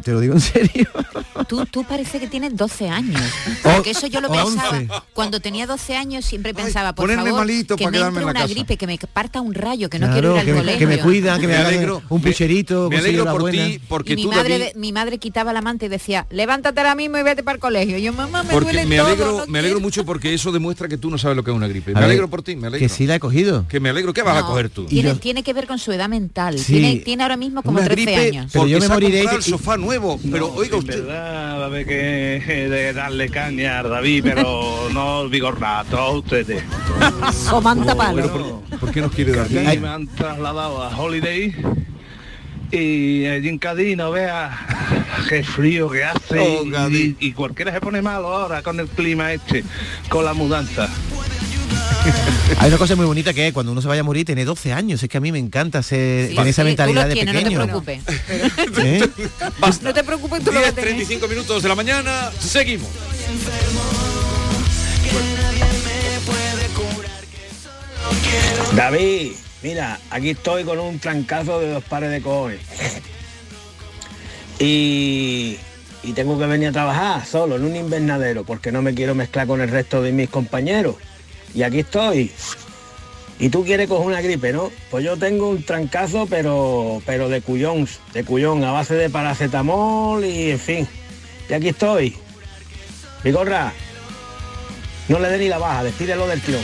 Te lo digo en serio. Tú, tú parece que tienes 12 años. O- Porque eso yo lo pensaba. 11. Cuando tenía 12 años siempre pensaba, por ponerme favor, malito que para me quedarme entre en la una casa. gripe, que me parta un rayo, que no Claro, quiero ir al que, me, colegio. que me cuidan, que me, Me alegro, un me- pucherito, me alegro la por buena. ti, porque y mi tú, madre, David, mi madre quitaba la manta y decía, levántate ahora mismo y vete para el colegio. Y yo, mamá, me porque duele me todo. alegro, no me alegro mucho porque eso demuestra que tú no sabes lo que es una gripe. A Me ver, alegro por ti, me alegro. Que sí la he cogido. Que me alegro. ¿Qué vas a coger tú? Tiene, tiene que ver con su edad mental. Sí. Tiene, tiene ahora mismo como Una 13 gripe años. Pero yo me moriré y- sofá nuevo. Pero No, oiga en usted. verdad va a haber que de darle caña a David, pero no vigorrar, todos ustedes. Somanta palo. Bueno, ¿Por qué nos quiere dar caña? me han trasladado a Holiday y allí en Cádiz no vea qué frío que hace Oh, y, y cualquiera se pone malo ahora con el clima este, con la mudanza. Hay una cosa muy bonita que es cuando uno se vaya a morir, tiene 12 años. Es que a mí me encanta ser, Sí, tener esa mentalidad de tienes, pequeño. No te preocupes. ¿Eh? No te preocupes, tú lo 10, vas a tener. 35 minutos de la mañana. Seguimos. David, mira, aquí estoy con un trancazo de dos pares de cojones. Y, y tengo que venir a trabajar solo en un invernadero porque no me quiero mezclar con el resto de mis compañeros. Y aquí estoy. Y tú quieres coger una gripe, ¿no? Pues yo tengo un trancazo, pero, pero de cuyón, de cuyón, a base de paracetamol y en fin. Y aquí estoy. Mi gorra, no le dé ni la baja, despídelo del tirón.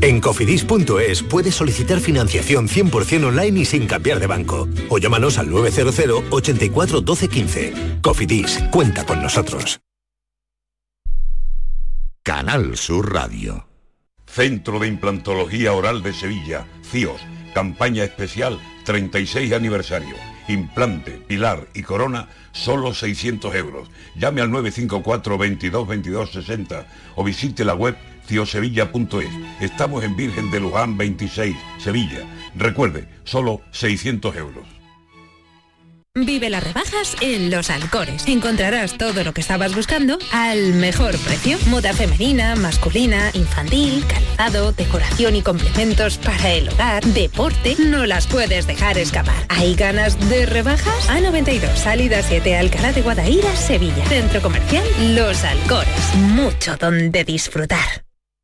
En cofidis.es puedes solicitar financiación 100% online y sin cambiar de banco. O llámanos al 900 84 12 15. Cofidis, cuenta con nosotros. Canal Sur Radio. Centro de Implantología Oral de Sevilla, CIOS, campaña especial 36 aniversario. Implante, pilar y corona, solo 600 euros. Llame al 954 22 22 60 o visite la web ciosevilla.es. Estamos en Virgen de Luján 26, Sevilla. Recuerde, solo 600 euros. Vive las rebajas en Los Alcores. Encontrarás todo lo que estabas buscando al mejor precio. Moda femenina, masculina, infantil, calzado, decoración y complementos para el hogar, deporte. No las puedes dejar escapar. ¿Hay ganas de rebajas? A92, salida 7, Alcalá de Guadaira, Sevilla. Centro comercial Los Alcores. Mucho donde disfrutar.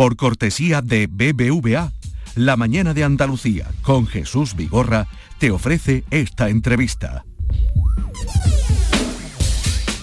Por cortesía de BBVA, La Mañana de Andalucía con Jesús Vigorra te ofrece esta entrevista.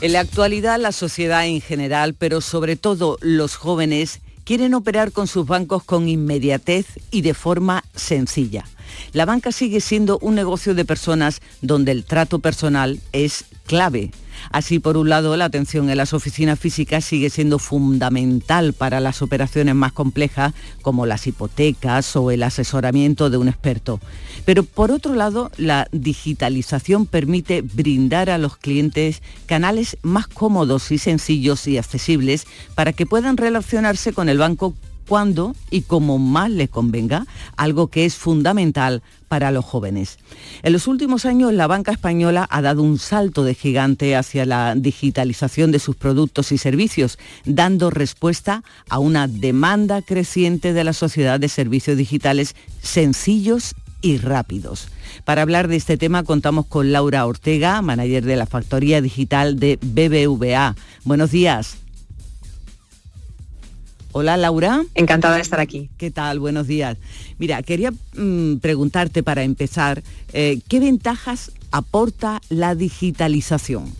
En la actualidad la sociedad en general, pero sobre todo los jóvenes, quieren operar con sus bancos con inmediatez y de forma sencilla. La banca sigue siendo un negocio de personas donde el trato personal es clave. Así, por un lado, la atención en las oficinas físicas sigue siendo fundamental para las operaciones más complejas, como las hipotecas o el asesoramiento de un experto. Pero por otro lado, la digitalización permite brindar a los clientes canales más cómodos y sencillos y accesibles para que puedan relacionarse con el banco cuando y como más les convenga, algo que es fundamental para los jóvenes. En los últimos años la banca española ha dado un salto de gigante hacia la digitalización de sus productos y servicios, dando respuesta a una demanda creciente de la sociedad de servicios digitales sencillos y rápidos. Para hablar de este tema contamos con Laura Ortega, manager de la Factoría Digital de BBVA. Buenos días. Hola Laura. Encantada de estar aquí. ¿Qué tal? Buenos días. Mira, quería mm, preguntarte para empezar, eh, ¿qué ventajas aporta la digitalización?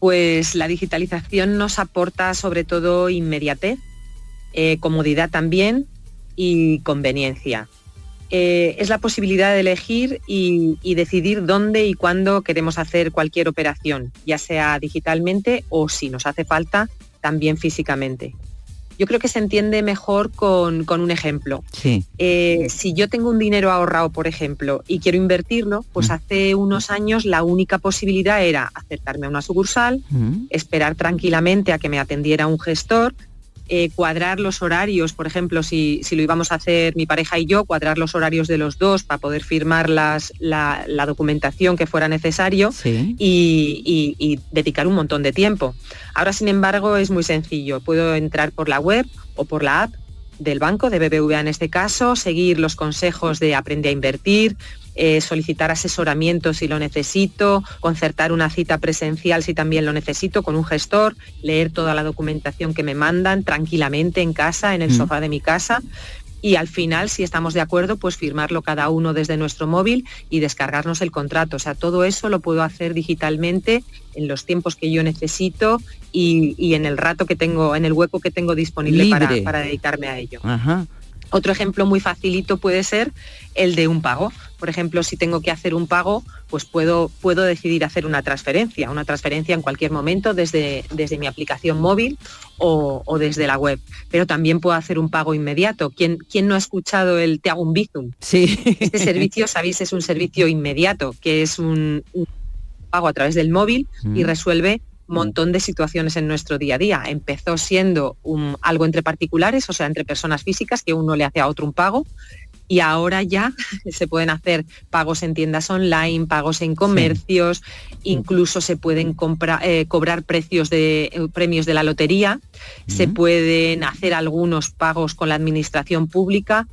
Pues la digitalización nos aporta sobre todo inmediatez, eh, comodidad también y conveniencia. Eh, es la posibilidad de elegir y, y decidir dónde y cuándo queremos hacer cualquier operación, ya sea digitalmente o si nos hace falta también físicamente. Yo creo que se entiende mejor con, con un ejemplo. Sí. Eh, si yo tengo un dinero ahorrado, por ejemplo, y quiero invertirlo, pues hace unos años la única posibilidad era acercarme a una sucursal, esperar tranquilamente a que me atendiera un gestor, eh, cuadrar los horarios, por ejemplo, si, si lo íbamos a hacer mi pareja y yo, cuadrar los horarios de los dos para poder firmar las, la, la documentación que fuera necesario Sí. y, y- y dedicar un montón de tiempo. Ahora, sin embargo, es muy sencillo. Puedo entrar por la web o por la app del banco, de BBVA en este caso, seguir los consejos de Aprende a Invertir, eh, solicitar asesoramiento si lo necesito, concertar una cita presencial si también lo necesito con un gestor, leer toda la documentación que me mandan tranquilamente en casa, en el Mm. sofá de mi casa. Y al final, si estamos de acuerdo, pues firmarlo cada uno desde nuestro móvil y descargarnos el contrato. O sea, todo eso lo puedo hacer digitalmente en los tiempos que yo necesito y, y en el rato que tengo, en el hueco que tengo disponible para, para dedicarme a ello. Ajá. Otro ejemplo muy facilito puede ser el de un pago. Por ejemplo, si tengo que hacer un pago, pues puedo, puedo decidir hacer una transferencia, una transferencia en cualquier momento desde, desde mi aplicación móvil o, o desde la web. Pero también puedo hacer un pago inmediato. ¿Quién, quién no ha escuchado el Te hago un Bizum? Sí. Este servicio, sabéis, es un servicio inmediato, que es un, un pago a través del móvil y Mm. resuelve un montón de situaciones en nuestro día a día. Empezó siendo un- algo entre particulares, o sea, entre personas físicas, que uno le hace a otro un pago, y ahora ya se pueden hacer pagos en tiendas online, pagos en comercios, incluso se pueden compra- eh, cobrar precios de eh, premios de la lotería, se pueden hacer algunos pagos con la administración pública,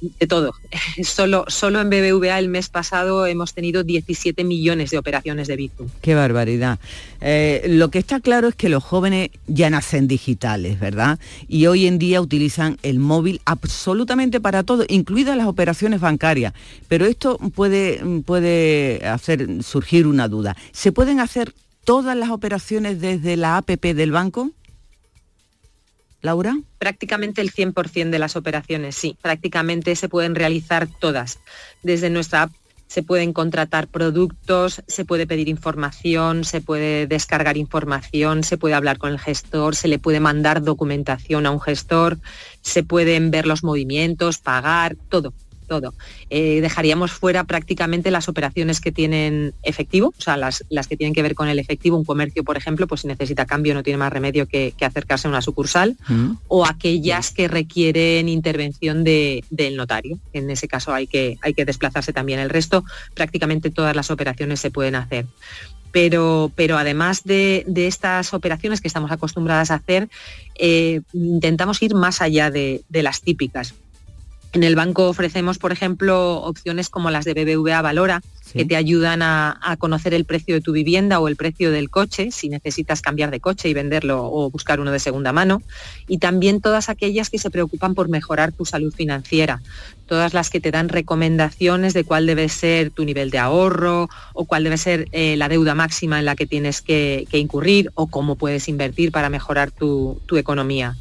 de todo. Solo, solo en BBVA el mes pasado hemos tenido 17 millones de operaciones de Bizum. Qué barbaridad. Eh, lo que está claro es que los jóvenes ya nacen digitales, ¿verdad? Y hoy en día utilizan el móvil absolutamente para todo, incluidas las operaciones bancarias. Pero esto puede, puede hacer surgir una duda. ¿Se pueden hacer todas las operaciones desde la APP del banco? Laura. Prácticamente el 100% de las operaciones, sí. Prácticamente se pueden realizar todas. Desde nuestra app se pueden contratar productos, se puede pedir información, se puede descargar información, se puede hablar con el gestor, se le puede mandar documentación a un gestor, se pueden ver los movimientos, pagar, todo, todo. Eh, dejaríamos fuera prácticamente las operaciones que tienen efectivo, o sea, las, las que tienen que ver con el efectivo, un comercio, por ejemplo, pues si necesita cambio no tiene más remedio que, que acercarse a una sucursal o aquellas que requieren intervención de- del notario. En ese caso hay que, hay que desplazarse también. El resto, prácticamente todas las operaciones se pueden hacer. Pero, pero además de, de estas operaciones que estamos acostumbradas a hacer, eh, intentamos ir más allá de, de las típicas. En el banco ofrecemos, por ejemplo, opciones como las de BBVA Valora, que te ayudan a, a conocer el precio de tu vivienda o el precio del coche, si necesitas cambiar de coche y venderlo o buscar uno de segunda mano. Y también todas aquellas que se preocupan por mejorar tu salud financiera, todas las que te dan recomendaciones de cuál debe ser tu nivel de ahorro o cuál debe ser eh, la deuda máxima en la que tienes que, que incurrir o cómo puedes invertir para mejorar tu, tu economía.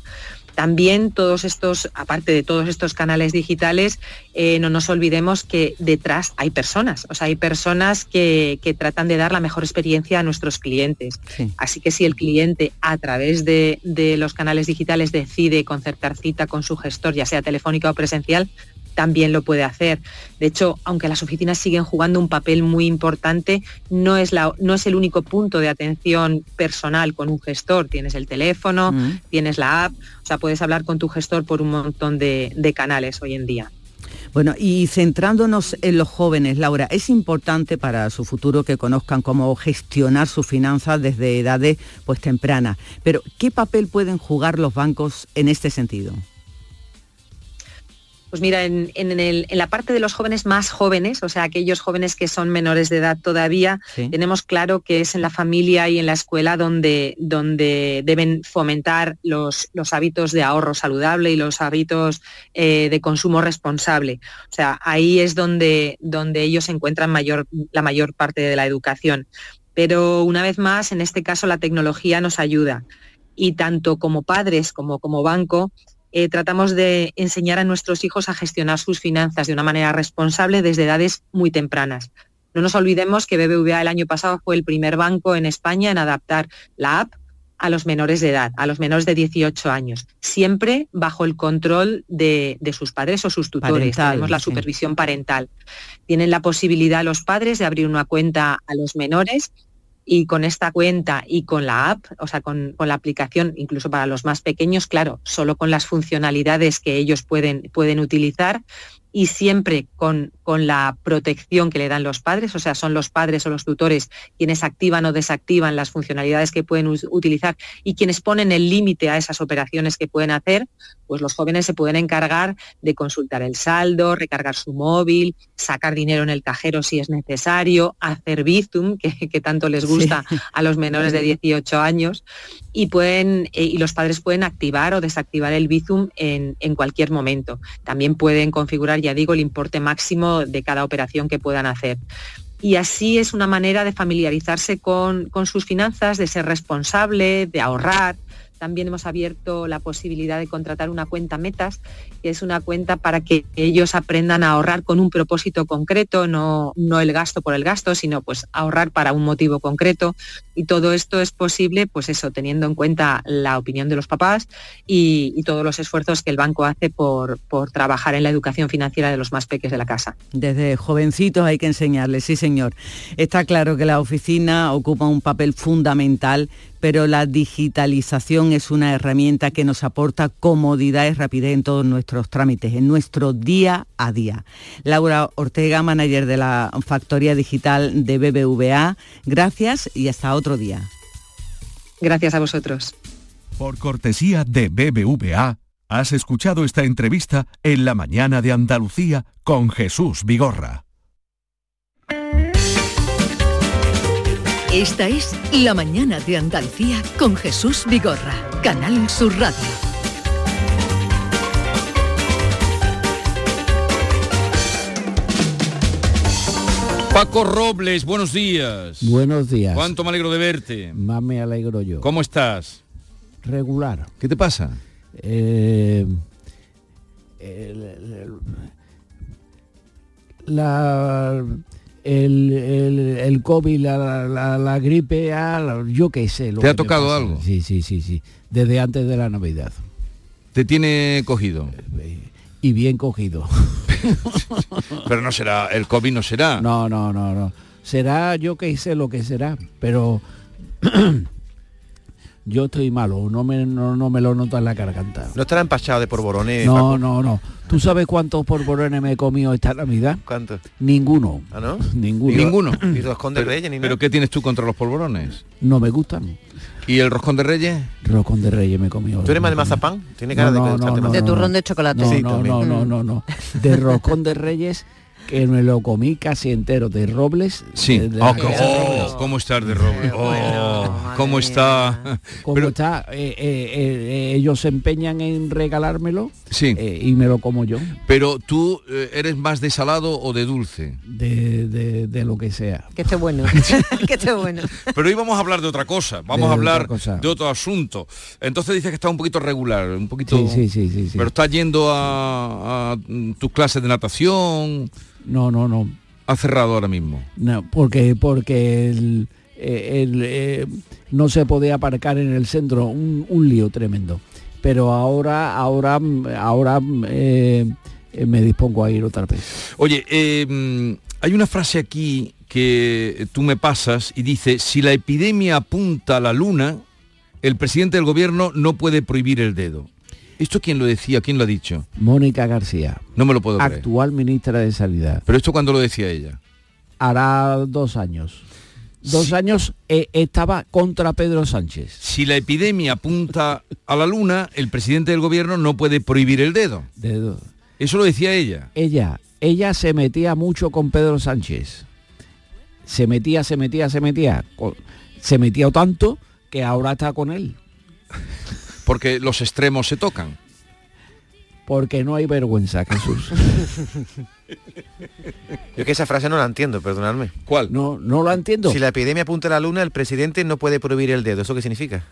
También todos estos, aparte de todos estos canales digitales, eh, no nos olvidemos que detrás hay personas, o sea, hay personas que, que tratan de dar la mejor experiencia a nuestros clientes. Así que si el cliente a través de, de los canales digitales decide concertar cita con su gestor, ya sea telefónica o presencial, también lo puede hacer. De hecho, aunque las oficinas siguen jugando un papel muy importante, no es, la, no es el único punto de atención personal con un gestor. Tienes el teléfono, Mm. tienes la app, o sea, puedes hablar con tu gestor por un montón de, de canales hoy en día. Bueno, y centrándonos en los jóvenes, Laura, es importante para su futuro que conozcan cómo gestionar sus finanzas desde edades pues tempranas. Pero, ¿qué papel pueden jugar los bancos en este sentido? Pues mira, en, en el- en la parte de los jóvenes más jóvenes, o sea, aquellos jóvenes que son menores de edad todavía, Sí. tenemos claro que es en la familia y en la escuela donde, donde deben fomentar los, los hábitos de ahorro saludable y los hábitos eh, de consumo responsable. O sea, ahí es donde, donde ellos encuentran mayor, la mayor parte de la educación. Pero una vez más, en este caso la tecnología nos ayuda y tanto como padres como como banco eh, tratamos de enseñar a nuestros hijos a gestionar sus finanzas de una manera responsable desde edades muy tempranas. No nos olvidemos que BBVA el año pasado fue el primer banco en España en adaptar la app a los menores de edad, a los menores de 18 años, siempre bajo el control de, de sus padres o sus tutores. Parental, Tenemos la sí. supervisión parental. Tienen la posibilidad los padres de abrir una cuenta a los menores y con esta cuenta y con la app, o sea, con, la aplicación, incluso para los más pequeños, claro, solo con las funcionalidades que ellos pueden, pueden utilizar y siempre con, con la protección que le dan los padres, o sea, son los padres o los tutores quienes activan o desactivan las funcionalidades que pueden utilizar y quienes ponen el límite a esas operaciones que pueden hacer, pues los jóvenes se pueden encargar de consultar el saldo, recargar su móvil, sacar dinero en el cajero si es necesario, hacer Bizum, que, que tanto les gusta a los menores de 18 años, y, pueden, eh, y los padres pueden activar o desactivar el Bizum en, en cualquier momento. También pueden configurar, ya digo, el importe máximo de cada operación que puedan hacer. Y así es una manera de familiarizarse con, con sus finanzas, de ser responsable, de ahorrar. También hemos abierto la posibilidad de contratar una cuenta metas, que es una cuenta para que ellos aprendan a ahorrar con un propósito concreto, no, no el gasto por el gasto, sino pues ahorrar para un motivo concreto. Y todo esto es posible, pues eso, teniendo en cuenta la opinión de los papás y, todos los esfuerzos que el banco hace por, por trabajar en la educación financiera de los más pequeños de la casa. Desde jovencitos hay que enseñarles, sí señor. Está claro que la oficina ocupa un papel fundamental, pero la digitalización es una herramienta que nos aporta comodidad y rapidez en todos nuestros trámites, en nuestro día a día. Laura Ortega, manager de la Factoría Digital de BBVA, gracias y hasta otro día. Gracias a vosotros. Por cortesía de BBVA, has escuchado esta entrevista en la mañana de Andalucía con Jesús Vigorra. Esta es La mañana de Andalucía con Jesús Vigorra, Canal Sur Radio. Paco Robles, buenos días. Buenos días. Cuánto me alegro de verte. Más me alegro yo. ¿Cómo estás? Regular. ¿Qué te pasa? Eh, el, el- la, el, el, el COVID, la, la- la gripe, A, la- yo qué sé. lo ¿Te ha que me tocado pasa. algo? Sí, sí, sí, sí. Desde antes de la Navidad. ¿Te tiene cogido? Y bien cogido. Pero no será, el COVID no será. No, no, no, no. Será yo que sé lo que será, pero yo estoy malo, no me, no, no me lo noto en la garganta. No estará empachado de porborones. No, Paco? no, no. ¿Tú sabes cuántos porborones me he comido esta Navidad? ¿Cuántos? Ninguno. ¿Ah, no? Ninguno. Ninguno. ¿Y roscón de reyes ni nada? ¿Pero qué tienes tú contra los polvorones? No me gustan. ¿Y el roscón de reyes? Roscón de reyes me he comido. ¿Tú eres más de mazapán? Tiene cara No, de no, De turrón de chocolate. No, Sí, no, también. no, no, no, no. De roscón de reyes que me lo comí casi entero de Robles. Sí. de- de Oh, oh. ¿Cómo estás de Robles? Oh, ¿Cómo está? Como está, eh, eh, eh, ellos se empeñan en regalármelo Sí. eh, y me lo como yo, Pero tú eres más de salado o de dulce. de, de- de lo que sea. Que esté bueno. que esté bueno. Pero hoy vamos a hablar de otra cosa, vamos De a hablar de otro asunto. Entonces dices que está un poquito regular, un poquito... Sí, sí, sí, sí, sí. Pero estás yendo a, a, mm, tus clases de natación, No, no, no. ha cerrado ahora mismo. No, porque porque el, eh, el, eh, no se podía aparcar en el centro, un, un lío tremendo. Pero ahora, ahora, ahora eh, me dispongo a ir otra vez. Oye, eh, hay una frase aquí que tú me pasas y dice, si la epidemia apunta a la luna, el presidente del gobierno no puede prohibir el dedo. ¿Esto quién lo decía? ¿Quién lo ha dicho? Mónica García, No me lo puedo creer. actual ministra de Sanidad, Pero esto cuando lo decía ella. hará dos años. Dos años eh, estaba contra Pedro Sánchez. Si la epidemia apunta a la luna, el presidente del gobierno no puede prohibir el dedo. Dedo. Eso lo decía ella. ella, ella se metía mucho con Pedro Sánchez. Se metía, se metía, se metía. Se metía tanto que ahora está con él. Porque los extremos se tocan. Porque no hay vergüenza, Jesús. Yo que esa frase no la entiendo, perdonadme. ¿Cuál? No, no lo entiendo. Si la epidemia apunta a la luna, el presidente no puede prohibir el dedo. ¿Eso qué significa?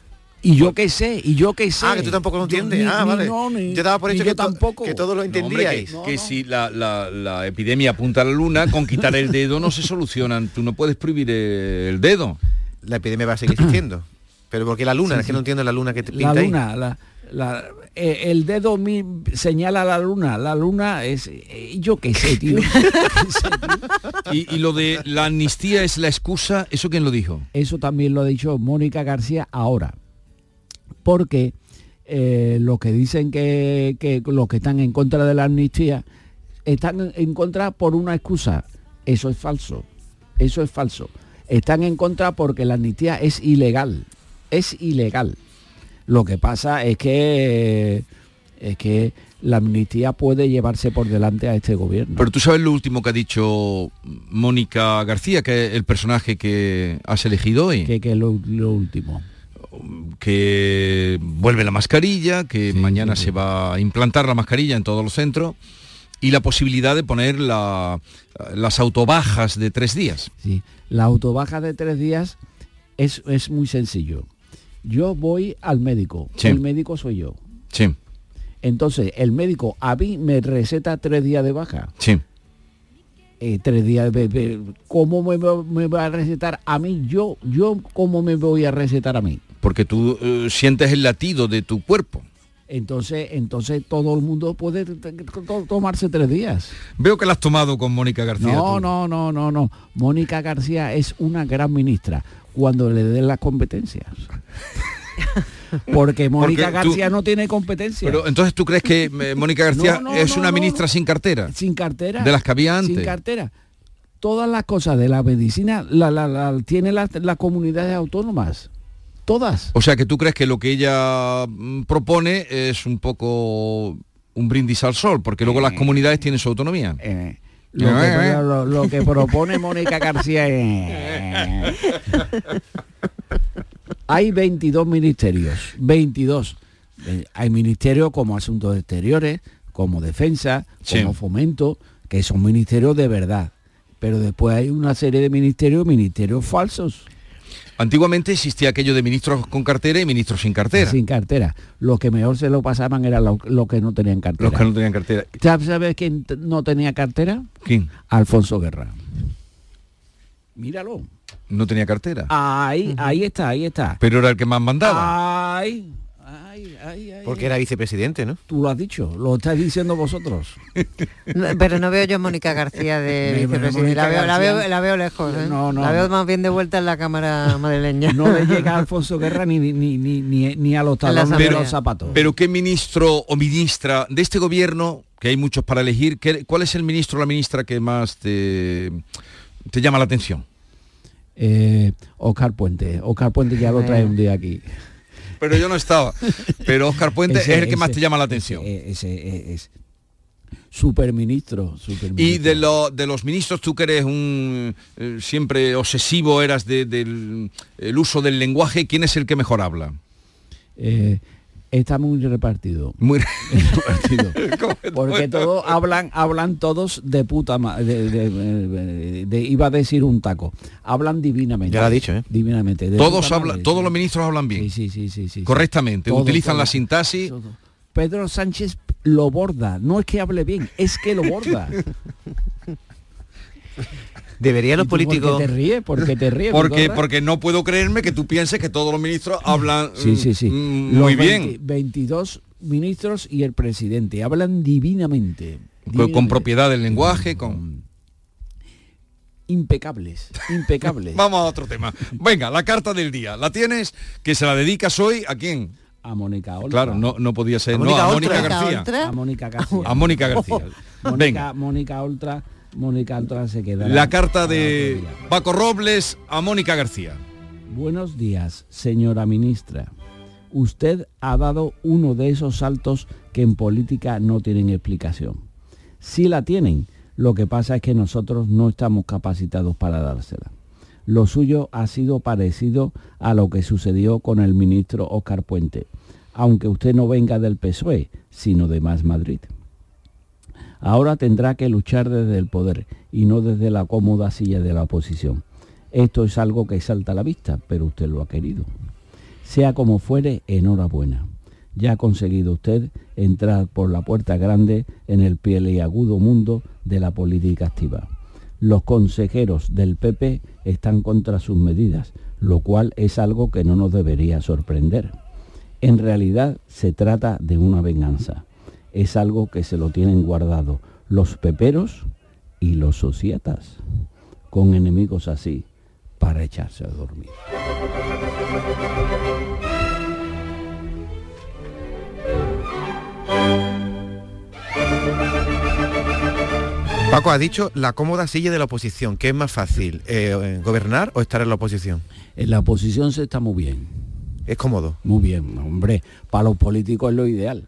Y yo qué sé, y yo qué sé. Ah, que tú tampoco lo Yo entiendes. ni- ah, ni vale. no, ni- yo daba por hecho que, tampoco. que todo lo No, hombre, entendíais. que, que si la, la- la epidemia apunta a la luna, con quitar el dedo no se solucionan. Tú no puedes prohibir el dedo. La epidemia va a seguir existiendo. Pero porque la luna, Sí, es que sí. no entiendo la luna que te La pinta ahí. luna, la, la- eh, el dedo mi, señala la luna. La luna es... eh, yo qué sé, tío. Y, y lo de la amnistía es la excusa, ¿eso quién lo dijo? Eso también lo ha dicho Mónica García ahora. Porque eh, los que dicen que, que los que están en contra de la amnistía están en contra por una excusa. Eso es falso. Eso es falso. Están en contra porque la amnistía es ilegal. Es ilegal. Lo que pasa es que es que la amnistía puede llevarse por delante a este gobierno. Pero tú sabes lo último que ha dicho Mónica García, que es el personaje que has elegido hoy. Que, que lo, lo último. Que vuelve la mascarilla, que mañana se va a implantar la mascarilla en todos los centros y la posibilidad de poner la- las autobajas de tres días. Sí, la autobaja de tres días es, es muy sencillo. Yo voy al médico, Sí. el médico soy yo. Sí, Entonces, el médico a mí me receta tres días de baja. sí. Eh, tres días de, ¿Cómo me, va- me va a recetar a mí? Yo, yo, ¿cómo me voy a recetar a mí? Porque tú eh, sientes el latido de tu cuerpo. Entonces, entonces todo el mundo puede tomarse tres días. Veo que la has tomado con Mónica García. No, tú. no, no, no, no. Mónica García es una gran ministra cuando le den las competencias. Porque Mónica Porque tú- García no tiene competencia. Pero entonces tú crees que eh, Mónica García No, no, es no, una ministra sin cartera. sin cartera. De las que había Sin antes. cartera. Todas las cosas de la medicina la, la, la- tiene las, comunidades autónomas. Todas. O sea que tú crees que lo que ella mm, propone es un poco un brindis al sol, porque luego las comunidades tienen su autonomía. Eh, Lo que, lo- lo que propone Mónica García es... Hay 22 ministerios, 22. Eh, Hay ministerios como Asuntos Exteriores, como Defensa, Sí. como Fomento, que son ministerios de verdad. Pero después hay una serie de ministerios, ministerios falsos. Antiguamente existía aquello de ministros con cartera y ministros sin cartera. Sin cartera. Los que mejor se lo pasaban eran los los que no tenían cartera. Los que no tenían cartera. ¿Sabes quién no tenía cartera? ¿Quién? Alfonso Guerra. Míralo. No tenía cartera. Ahí, ahí está, ahí está. Pero era el que más mandaba. Ay, ay, ay, ay. Porque era vicepresidente, ¿no? Tú lo has dicho, lo estáis diciendo vosotros. No, pero no veo yo a Mónica García de vicepresidente. La veo, la, García- veo, la veo lejos. ¿eh? No, no. La veo más bien de vuelta en la cámara madrileña. No le llega a Alfonso Guerra ni, ni, ni, ni, ni- ni a los talones de los zapatos. Pero qué ministro o ministra de este gobierno, que hay muchos para elegir, ¿qué- ¿cuál es el ministro o la ministra que más te, te llama la atención? Eh, Oscar Puente. Oscar Puente ya lo trae un día aquí. Pero yo no estaba. Pero Oscar Puente Ese- es el que más te llama la atención. ese- ese- es- Superministro, superministro. Y de, lo- de los ministros, tú que eres un eh, siempre obsesivo, eras de- del el uso del lenguaje, ¿quién es el que mejor habla? Eh, está muy repartido. Muy repartido. Porque todos hablan, hablan todos de puta ma- de, de- de- de- iba a decir un taco. Hablan divinamente. Ya lo ha dicho, ¿eh? Divinamente. Todos hablan, madre. todos los ministros hablan bien. Sí, sí, sí, sí. Correctamente, utilizan la sintaxis. Pedro Sánchez lo borda. No es que hable bien, es que lo borda. Deberían los ¿Y tú por qué políticos... te ríes? ¿Por qué te ríes? Porque, porque no puedo creerme que tú pienses que todos los ministros hablan Sí, sí, sí. mm, Los muy 20 bien, 22 ministros y el presidente hablan divinamente. con, propiedad del lenguaje, con... Impecables, impecables. Vamos a otro tema. Venga, la carta del día. ¿La tienes? Que se la dedicas hoy a quién? A Mónica Oltra. Claro, no, no podía ser. ¿A no, Mónica a? Mónica García. A Mónica García. A Mónica García. Venga. Mónica Oltra, Mónica se queda. La carta de Paco Robles a Mónica García. Buenos días, señora ministra. Usted ha dado uno de esos saltos que en política no tienen explicación. Sí la tienen, lo que pasa es que nosotros no estamos capacitados para dársela. Lo suyo ha sido parecido a lo que sucedió con el ministro Óscar Puente, aunque usted no venga del PSOE, sino de Más Madrid. Ahora tendrá que luchar desde el poder y no desde la cómoda silla de la oposición. Esto es algo que salta a la vista, pero usted lo ha querido. Sea como fuere, enhorabuena. Ya ha conseguido usted entrar por la puerta grande en el agudo mundo de la política activa. Los consejeros del PP están contra sus medidas, lo cual es algo que no nos debería sorprender. En realidad se trata de una venganza. Es algo que se lo tienen guardado los peperos y los societas, con enemigos así, para echarse a dormir. Paco ha dicho la cómoda silla de la oposición. ¿Qué es más fácil, eh, gobernar o estar en la oposición? En la oposición se está muy bien. Es cómodo. Muy bien, hombre. Para los políticos es lo ideal.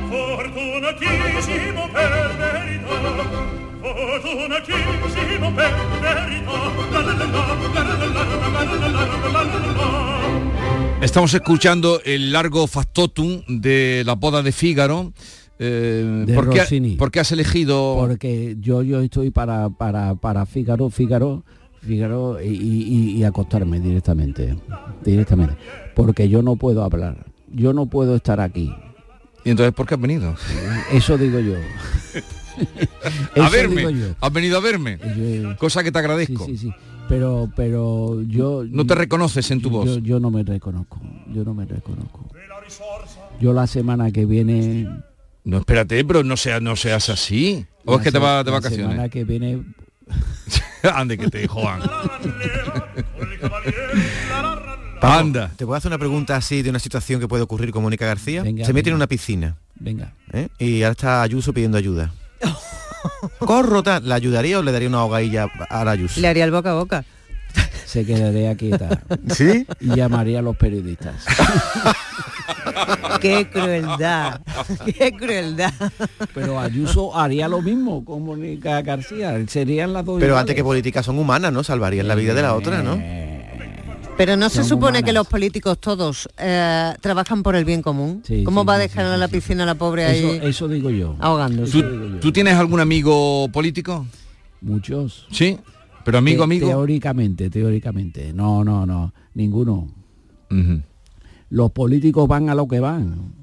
per verità, per verità La la la la la la la la la la la Estamos escuchando el largo factotum de la boda de Fígaro. Eh, De ¿por, qué, Rossini. por qué has elegido...? Porque yo, yo estoy para, para, para Fígaro, Fígaro, Fígaro y, y- y acostarme directamente. Directamente. Porque yo no puedo hablar. Yo no puedo estar aquí. ¿Y entonces por qué has venido? Eso digo yo. a verme. digo yo. Has venido a verme. Cosa que te agradezco. Sí, sí, sí. Pero, pero yo... No te reconoces en tu yo- voz. Yo, yo no me reconozco. Yo no me reconozco. Yo la semana que viene... No, espérate, pero no, sea, no seas así. ¿O es la que te vas de la vacaciones? semana que viene... Ande que te jodan. Anda. Te puedo hacer una pregunta así de una situación que puede ocurrir con Mónica García. Venga, Se mete en venga. una piscina. Venga. ¿eh? Y ahora está Ayuso pidiendo ayuda. Corro, tal, ¿la ayudaría o le daría una ahogadilla a la Ayuso? Le haría el boca a boca. Se quedaría quieta. ¿Sí? Y llamaría a los periodistas. Qué crueldad. Qué crueldad. Pero Ayuso haría lo mismo con Mónica García. Serían las dos Pero iguales. antes que políticas son humanas, ¿no? Salvarían la vida de la otra, ¿no? Pero no se supone humanas. que los políticos todos eh, trabajan por el bien común. Sí, ¿Cómo sí, va a sí, dejar a la piscina a la pobre Eso, ahí eso digo yo. ahogándose? ¿Tú, tú tienes algún amigo político? Muchos. Sí. Pero amigo, Te- amigo. Teóricamente, teóricamente. No, no, no. Ninguno. Los políticos van a lo que van.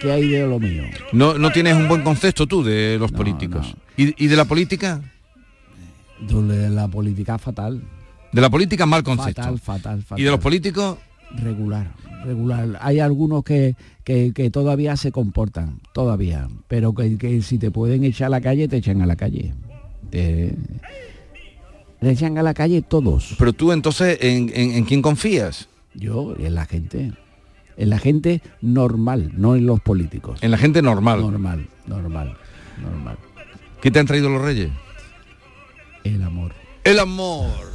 ¿Qué hay de lo mío? No, no tienes un buen concepto tú de los políticos. ¿Y, y de la política? De la política fatal. De la política mal concepto. Fatal, fatal, fatal. ¿Y de los políticos? Regular. regular. Hay algunos que, que, que todavía se comportan, todavía, pero que, que si te pueden echar a la calle, te echan a la calle. Te, te echan a la calle todos. Pero tú entonces, ¿en, en, en quién confías? Yo, en la gente. En la gente normal, no en los políticos. En la gente normal. Normal, normal, normal. ¿Qué te han traído los reyes? El amor. El amor.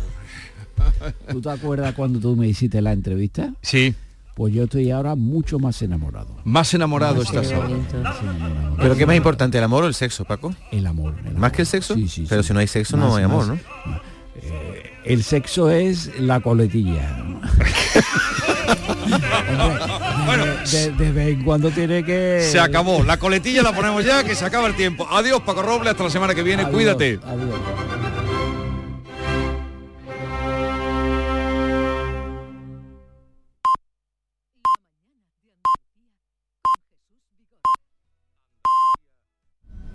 ¿Tú te acuerdas cuando tú me hiciste la entrevista? Sí. Pues yo estoy ahora mucho más enamorado. Más enamorado Más estás ahora. enamorado. ¿Pero qué es más importante, el amor o el sexo, Paco? El amor. ¿Más que el sexo? Sí, sí, Pero sí. si no hay sexo no hay amor, más. ¿no? Eh, el sexo es la coletilla. Hombre, de, de vez en cuando tiene que... Se acabó. La coletilla la ponemos ya, que se acaba el tiempo. Adiós, Paco Robles, hasta la semana que viene. Adiós, Cuídate. adiós.